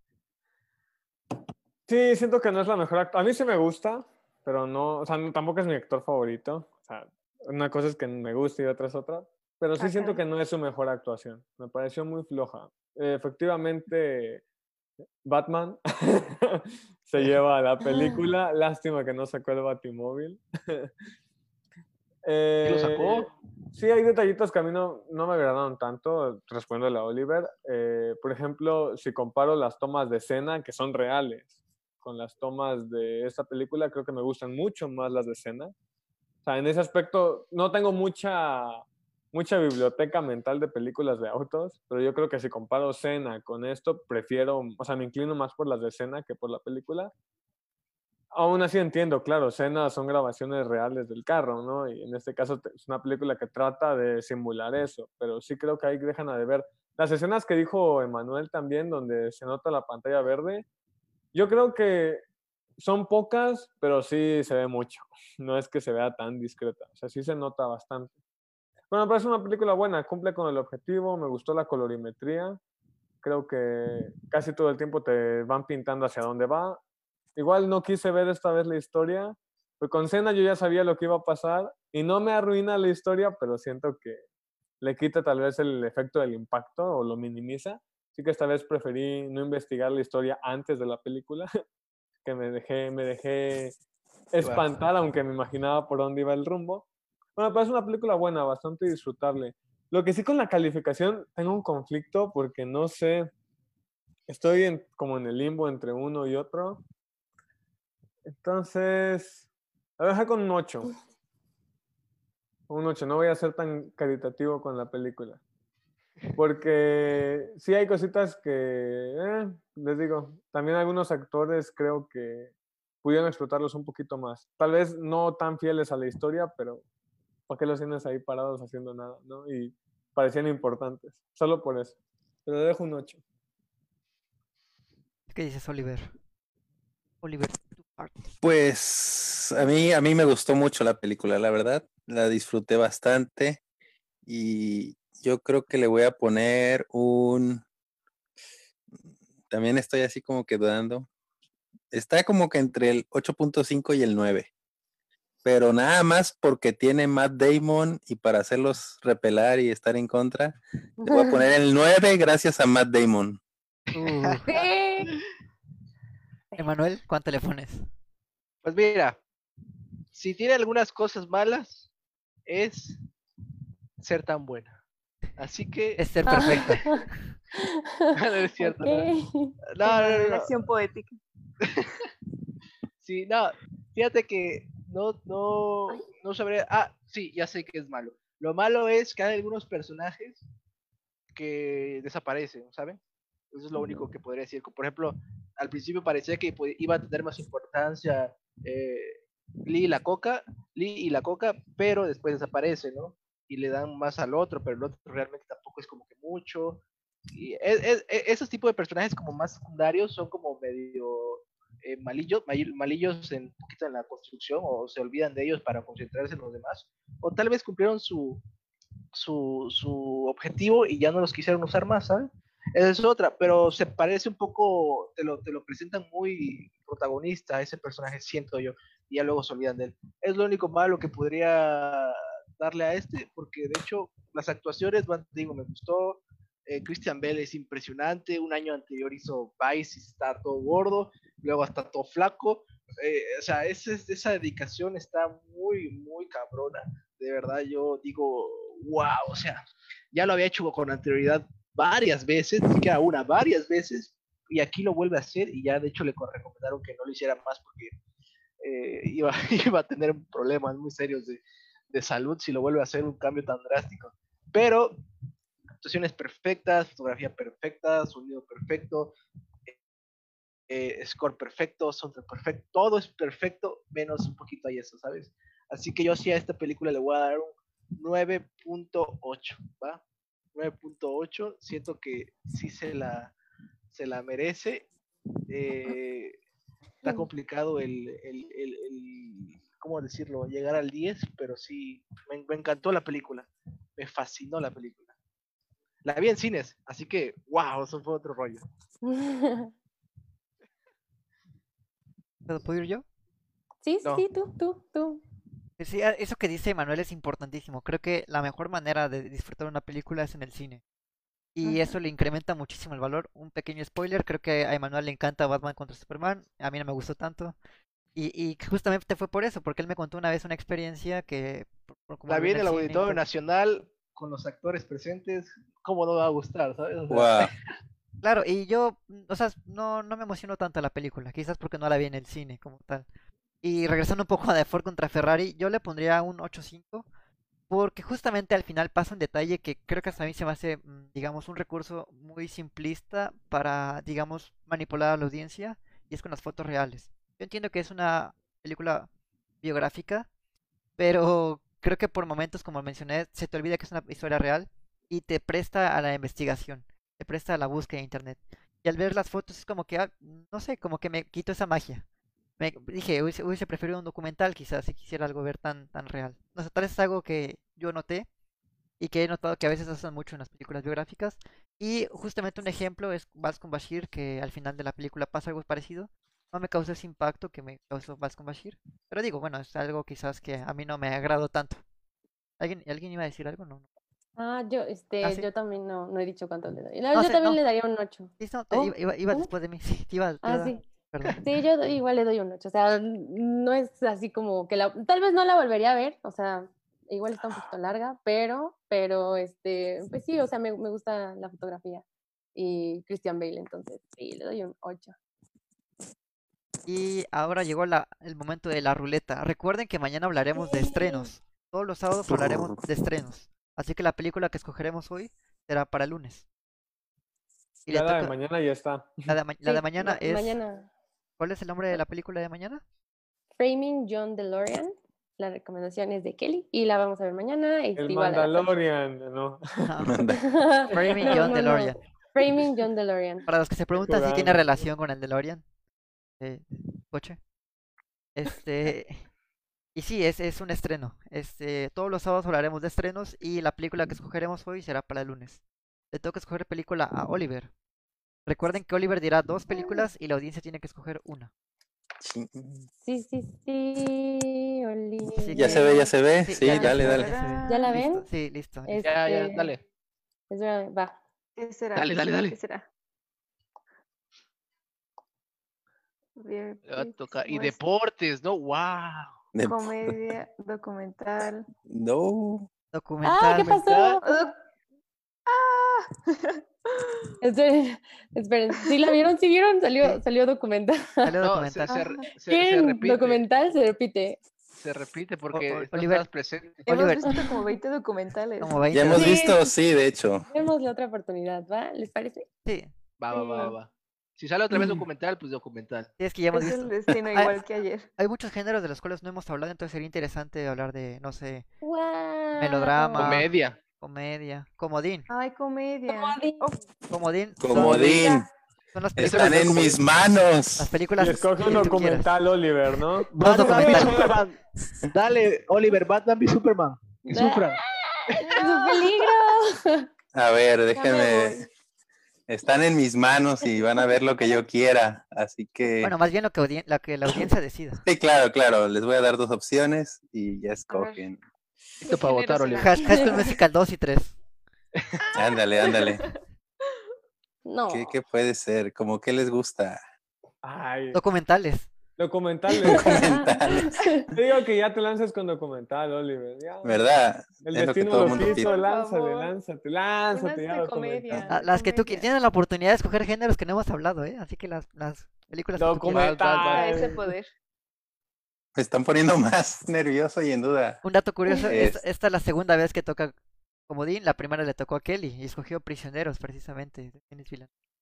Sí, siento que no es la mejor. A mí sí me gusta, pero no, o sea, no- tampoco es mi actor favorito. O sea, una cosa es que me gusta y otra es otra. Pero sí siento que no es su mejor actuación. Me pareció muy floja. Eh, efectivamente, Batman (laughs) se lleva la (laughs) película. Lástima que no sacó el Batimóvil. (laughs) ¿Y lo sacó? Eh, Sí, hay detallitos que a mí no, no me agradaron tanto, respondiendo a Oliver. Eh, por ejemplo, si comparo las tomas de escena, que son reales, con las tomas de esta película, creo que me gustan mucho más las de escena. O sea, en ese aspecto, no tengo mucha, mucha biblioteca mental de películas de autos, pero yo creo que si comparo escena con esto, prefiero, o sea, me inclino más por las de escena que por la película. Aún así entiendo, claro, escenas son grabaciones reales del carro, ¿no? Y en este caso es una película que trata de simular eso, pero sí creo que ahí dejan a de ver. Las escenas que dijo Emanuel también, donde se nota la pantalla verde, yo creo que son pocas, pero sí se ve mucho. (laughs) No es que se vea tan discreta, o sea, sí se nota bastante. Bueno, pero es una película buena, cumple con el objetivo, me gustó la colorimetría, creo que casi todo el tiempo te van pintando hacia dónde va. Igual no quise ver esta vez la historia, pues con Cena yo ya sabía lo que iba a pasar y no me arruina la historia, pero siento que le quita tal vez el efecto del impacto o lo minimiza. Así que esta vez preferí no investigar la historia antes de la película, (laughs) que me dejé, me dejé espantar, aunque me imaginaba por dónde iba el rumbo. Bueno, pero es una película buena, bastante disfrutable. Lo que sí con la calificación tengo un conflicto porque no sé, estoy en, como en el limbo entre uno y otro. Entonces, la voy a dejar con un 8. Un 8, no voy a ser tan caritativo con la película. Porque sí hay cositas que, eh, les digo, también algunos actores creo que pudieron explotarlos un poquito más. Tal vez no tan fieles a la historia, pero ¿para qué los tienes ahí parados haciendo nada? ¿no? Y parecían importantes, solo por eso. Pero le dejo un 8. ¿Qué dices, Oliver? Oliver, tu parte. Pues a mí, a mí me gustó mucho la película, la verdad. La disfruté bastante y yo creo que le voy a poner un... También estoy así como que dudando. Está como que entre el 8.5 y el 9. Pero nada más porque tiene Matt Damon y para hacerlos repelar y estar en contra, le voy a (laughs) poner el 9 gracias a Matt Damon. Uh. (laughs) Emanuel, ¿cuánto le pones? Pues mira, si tiene algunas cosas malas, es ser tan buena. Así que Es ser perfecta. (laughs) no es cierto. no. No, no, no, no. Relación poética. (laughs) Sí, no, fíjate que no, no, no sabré. Ah, sí, ya sé que es malo. Lo malo es que hay algunos personajes que desaparecen, ¿saben? Eso es lo único que podría decir. Por ejemplo, al principio parecía que iba a tener más importancia eh, Lee y la Coca, Lee y la Coca, pero después desaparece, ¿no? Y le dan más al otro, pero el otro realmente tampoco es como que mucho. Y es- es- e- esos tipos de personajes como más secundarios son como medio eh, malillos, mal- malillos en poquito en la construcción o se olvidan de ellos para concentrarse en los demás. O tal vez cumplieron su, su, su objetivo y ya no los quisieron usar más, ¿sabes? Esa es otra, pero se parece un poco, te lo, te lo presentan muy protagonista ese personaje, siento yo, y ya luego se olvidan de él. Es lo único malo que podría darle a este, porque de hecho las actuaciones, digo, me gustó. eh, Christian Bell es impresionante. Un año anterior hizo Vice y está todo gordo, luego está todo flaco. eh, o sea, ese- esa dedicación está muy, muy cabrona. De verdad, yo digo, wow, o sea, ya lo había hecho con anterioridad varias veces, ni siquiera una, varias veces, y aquí lo vuelve a hacer y ya de hecho le co- recomendaron que no lo hiciera más porque eh, iba, (laughs) iba a tener problemas muy serios de, de salud si lo vuelve a hacer un cambio tan drástico. Pero actuaciones perfectas, fotografía perfecta, sonido perfecto, eh, score perfecto, soundtrack perfecto, todo es perfecto, menos un poquito hay eso, ¿sabes? Así que yo sí a esta película le voy a dar un 9.8, ¿va? 9.8, siento que sí se la, se la merece eh, está complicado el, el, el, el- ¿cómo decirlo? Llegar al 10, pero sí, me, me encantó la película. Me fascinó la película. La vi en cines, así que, wow, eso fue otro rollo. (laughs) ¿Puedo, puedo ir yo? sí, No. sí, tú, tú, tú. Eh, Sí, a- eso que dice Manuel es importantísimo. Creo que la mejor manera de disfrutar una película es en el cine. Y eso le incrementa muchísimo el valor. Un pequeño spoiler, creo que a Emanuel le encanta Batman contra Superman. A mí no me gustó tanto. Y, y justamente fue por eso, porque él me contó una vez una experiencia que... como La vi en el Auditorio. Nacional con los actores presentes, ¿cómo no va a gustar? ¿sabes? O sea, Guau. (laughs) Claro, y yo, mm, o sea, no, no me emocionó tanto la película, quizás porque no la vi en el cine como tal. Y regresando un poco a de Ford contra Ferrari, yo le pondría un 8.5, porque justamente al final pasa un detalle que creo que hasta a mí se me hace, mm, digamos, un recurso muy simplista para, digamos, manipular a la audiencia, y es con las fotos reales. Yo entiendo que es una película biográfica, pero creo que por momentos, como mencioné, se te olvida que es una historia real y te presta a la investigación, te presta a la búsqueda de internet. Y al ver las fotos es como que, ah, no sé, como que me quito esa magia. Me dije, hubiese, preferido un documental quizás si quisiera algo ver tan, tan real. No sé, tal vez es algo que yo noté y que he notado que a veces hacen mucho en las películas biográficas. Y justamente un ejemplo es con Bashir, que al final de la película pasa algo parecido. No me causó ese impacto que me causó Vals con Bashir. Pero digo, bueno, es algo quizás que a mí no me agradó tanto. ¿Alguien, ¿alguien iba a decir algo? No, no. Ah, yo, este, Ah, sí. yo también no, no he dicho cuánto le doy. No yo sé, también le daría un 8. Sí, no, te- Oh, iba, después de mí. (laughs) Sí, te iba, te Ah, sí. Perdón. Sí, yo igual le doy un 8. O sea, no es así como que la, tal vez no la volvería a ver, o sea, igual está un poquito larga, pero, pero, este, pues sí, o sea, me, me gusta la fotografía y Christian Bale, entonces sí, le doy un 8. Y ahora llegó la- el momento de la ruleta. Recuerden que mañana hablaremos de estrenos. Todos los sábados hablaremos de estrenos. Así que la película que escogeremos hoy será para el lunes. Y la de mañana ya está. la de, ma- la de mañana es... Mañana, ¿Cuál es el nombre de la película de mañana? Framing John DeLorean, la recomendación es de Kelly y la vamos a ver mañana. es El. Mandalorian, ¿no? (laughs) Framing No, John no. DeLorean. Framing John DeLorean. Para los que se preguntan si tiene relación con el DeLorean. Eh, coche. (laughs) Este... Y sí, es, es un estreno. Este, todos los sábados hablaremos de estrenos y la película que escogeremos hoy será para el lunes. Le toca escoger película a Oliver. Recuerden que Oliver dirá dos películas y la audiencia tiene que escoger una. Sí. Sí, sí, sí, Sí, Ya se ve, ya se ve. Sí, Sí, ya- ya dale, dale. ya se ve. ¿Ya la Listo, ven? Sí, listo. Ya, ya, Este, dale. Va. ¿Qué será? Dale, dale, dale. ¿Qué será? Beer Le va a Pits, tocar- Y West- deportes, ¿no? ¡Wow! Comedia, documental. (laughs) No. Ah, Documental. ¿qué pasó? ¡Ah! Esperen, esperen. ¿Sí la vieron? ¿Sí vieron? Salió, salió documental. Salió No, (laughs) se, documental. se re- se- repite. Documental se repite. Se repite porque O- no Oliver. estabas presente. Hemos Oliver. visto como 20 documentales. Como 20. Ya hemos Sí. visto, sí, de hecho. Tenemos la otra oportunidad, ¿va? ¿Les parece? Sí, Va, va, va, va. Si sale otra vez Mm. documental, pues documental. sí, es que ya hemos Es visto. el destino Ah, (laughs) igual que ayer. Hay muchos géneros de los cuales no hemos hablado, entonces sería interesante hablar de, no sé. Melodrama. Comedia. comedia, comodín. Ay, comedia. Comodín. Oh, Comodín son, Comodín. son las películas, Están en mis manos. las películas Y escoge un documental, Oliver, ¿no? Dos Batman v documentales. Superman. Dale, Oliver, Batman v Superman. Que sufran. (laughs) ¡Es un peligro! A ver, me déjenme. voy. Están en mis manos y van a ver lo que yo quiera. Así que. Bueno, más bien lo que, audien- la, que la audiencia decida. Sí, claro, claro. Les voy a dar dos opciones y ya escogen. Listo para votar, Oliver. High High School Musical 2 y 3. (laughs) Ándale, ándale. No. ¿Qué, qué puede ser? ¿Cómo qué les gusta? Ay, Documentales. Documentales. (laughs) Documentales. Te digo que ya te lanzas con documental, Oliver. ya. ¿Verdad? El Es lo que destino todo lo, quiso, pide. lánzate, lánzate, ya comedia. La- las que tú tienen la oportunidad de escoger géneros que no hemos hablado, ¿eh? Así que las, las películas que tú quieras. Documental. A ese (laughs) poder. Me están poniendo más (laughs) nervioso y en duda. Un dato curioso, Es- es- esta es la segunda vez que toca Comodín, la primera le tocó a Kelly y escogió Prisioneros precisamente.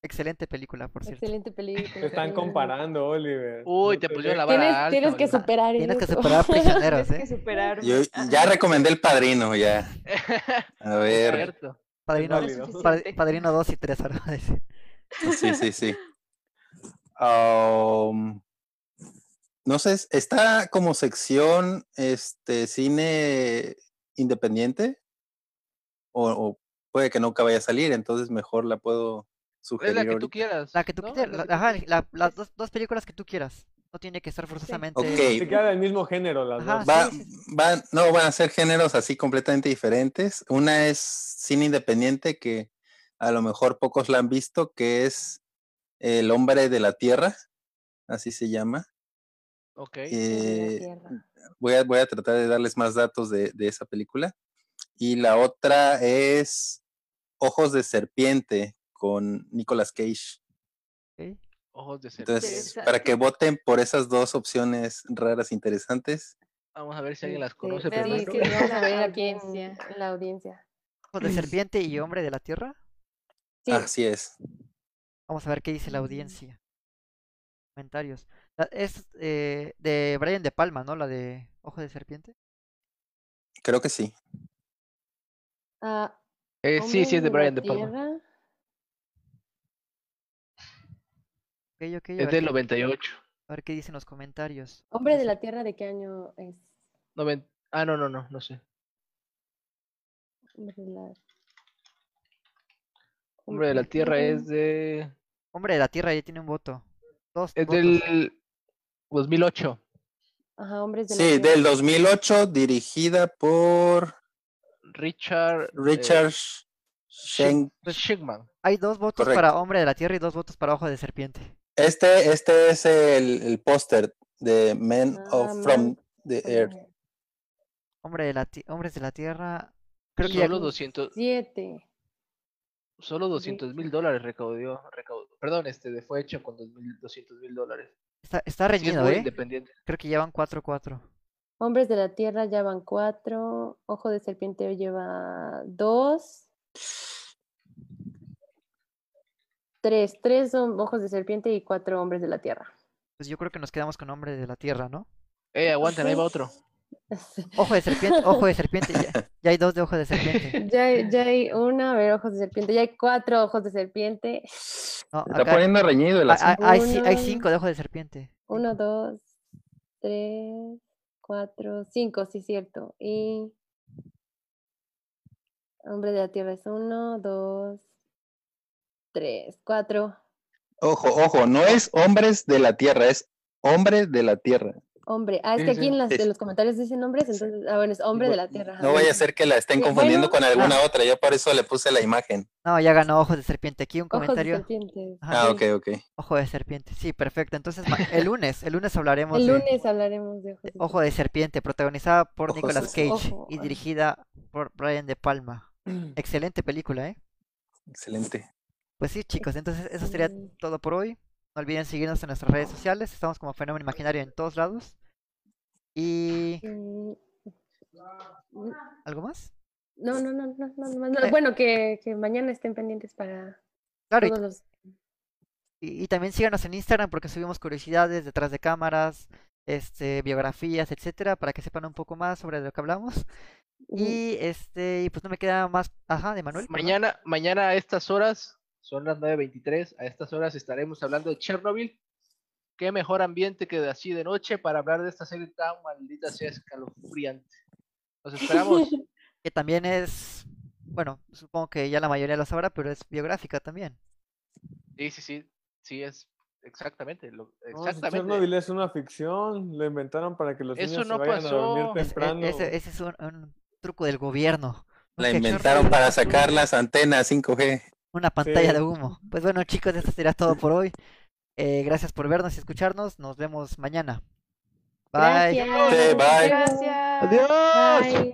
Excelente película, por cierto. Excelente película. Te están comparando, Oliver. Uy, te pusieron la vara Tienes, alta. tienes que superar Tienes que superar (laughs) Prisioneros, Tienes ¿eh? que superarme. Yo ya recomendé el padrino, ya. (laughs) A ver. Padrino, Padrino 2 y 3 ahora. Sí, sí, sí. Um, no sé, está como sección este cine independiente o, o puede que nunca vaya a salir, entonces mejor la puedo Es sugerir la que tú quieras. La que tú ¿no? quieras, ajá, la- las dos, dos películas que tú quieras. No tiene que estar forzosamente. Ok. Se queda del mismo género las Ajá, dos. Va, sí, sí, van- no, van a ser géneros así completamente diferentes. Una es cine independiente que a lo mejor pocos la han visto, que es El hombre de la tierra, así se llama. Ok. de la Eh, Tierra. voy, a, voy a tratar de darles más datos de, de esa película. Y la otra es Ojos de Serpiente con Nicolas Cage. ok. Ojos de serpiente. Entonces, para que voten por esas dos opciones raras, interesantes. Vamos a ver si alguien las Este, conoce sí, primero. sí, vamos a ver La aquí en, la audiencia. Ojos de serpiente y hombre de la tierra. Sí, Así es. Vamos a ver qué dice la audiencia. Comentarios. Es eh, de Brian De Palma, ¿no? La de Ojo de serpiente. Creo que sí. ah, Eh, sí, sí, es de Brian la De Palma. Tierra. Ok, ok. A Es del qué, 98. a ver qué dicen los comentarios. Hombre de la Tierra, ¿de qué año es? Noven- Ah, no, no, no, no sé. Hombre de la, Hombre de la Tierra es de. Hombre de la tierra ya tiene un voto. Dos Es votos. del 2008. Ajá, Hombres de la Sí, Tierra. del 2008, dirigida por Richard. eh, Richard Shen- Pues- Schickman. Hay dos votos Correcto. para Hombre de la Tierra y dos votos para Ojo de Serpiente. Este, este es el, el póster de Men Ah, of From Man the Earth. Hombre de la ti- Hombres de la Tierra. Creo que ya- Solo 200, Siete. solo 200 mil dólares recaudó, recaudó. Perdón, este de- fue hecho con 200 mil dólares. está, está Sí, es reñido, ¿eh? independiente. Creo que llevan 4-4. Hombres de la Tierra ya van cuatro. Ojo de Serpiente lleva dos. Tres. Tres son Ojos de Serpiente y cuatro Hombres de la Tierra. Pues yo creo que nos quedamos con Hombre de la Tierra, ¿no? Eh, aguanten, ahí va otro. (laughs) Ojo de serpiente, ojo de serpiente. Ya, ya hay dos de ojo de serpiente. (laughs) Ya, hay- ya hay una, a ver, ojos de serpiente. Ya hay cuatro ojos de serpiente. No, Se está acá poniendo reñido el hay, asunto. hay- hay ci- hay Uno. cinco de ojo de serpiente. Uno, dos, tres, cuatro, cinco, sí, cierto. Y Hombre de la Tierra es uno, dos, tres, cuatro. Ojo, ojo, no es hombres de la tierra, es hombre de la tierra. Hombre. Ah, es que aquí en, las, Sí. en los comentarios dicen nombres, entonces, ah, bueno, es hombre de la Tierra. No vaya a ser que la estén Sí, confundiendo bueno. con alguna otra, yo por eso le puse la imagen. No, ya ganó ojos de serpiente. Aquí un Ojos de comentario. serpiente. Ajá, Ah, ok, ok. Ojo de serpiente. Sí, perfecto. Entonces, el lunes, el lunes hablaremos El de lunes hablaremos de ojos de Ojo de serpiente, protagonizada por Ojos de Nicolas. Cage Ojo, y ah. dirigida por Brian De Palma. (clears throat) Excelente película, ¿eh? Excelente. Pues sí, chicos, entonces eso sería Mm. todo por hoy. No olviden seguirnos en nuestras redes sociales. Estamos como Fenómeno Imaginario en todos lados. Y... Mm, ¿Algo más? No, no, no, no, no, no, no, Eh. Bueno, que, que mañana estén pendientes para Claro, y, todos los... y- y también síganos en Instagram porque subimos curiosidades detrás de cámaras, este, biografías, etcétera, para que sepan un poco más sobre lo que hablamos. Ujú. Y este, y pues no me queda más. Ajá, de Manuel. perdón. Mañana, mañana a estas horas, son las 9.23, a estas horas estaremos hablando de Chernobyl. Qué mejor ambiente que de así de noche para hablar de esta serie tan maldita sea escalofriante. Los esperamos. (laughs) Que también es. Bueno, supongo que ya la mayoría lo sabrá, pero es biográfica también. sí, sí, sí, sí, es exactamente. Lo, No, si exactamente. Chernobyl es una ficción, lo inventaron para que los Eso niños no se vayan a dormir pasó. Es- temprano. ese, ese es un, un truco del gobierno. ¿no? La inventaron Chernobyl para sacar las antenas 5G. Una pantalla Sí. de humo. Pues bueno, chicos, esto sería todo por hoy. Eh, gracias por vernos y escucharnos. Nos vemos mañana. Bye. Gracias. Sí, bye. Gracias. Adiós. Bye.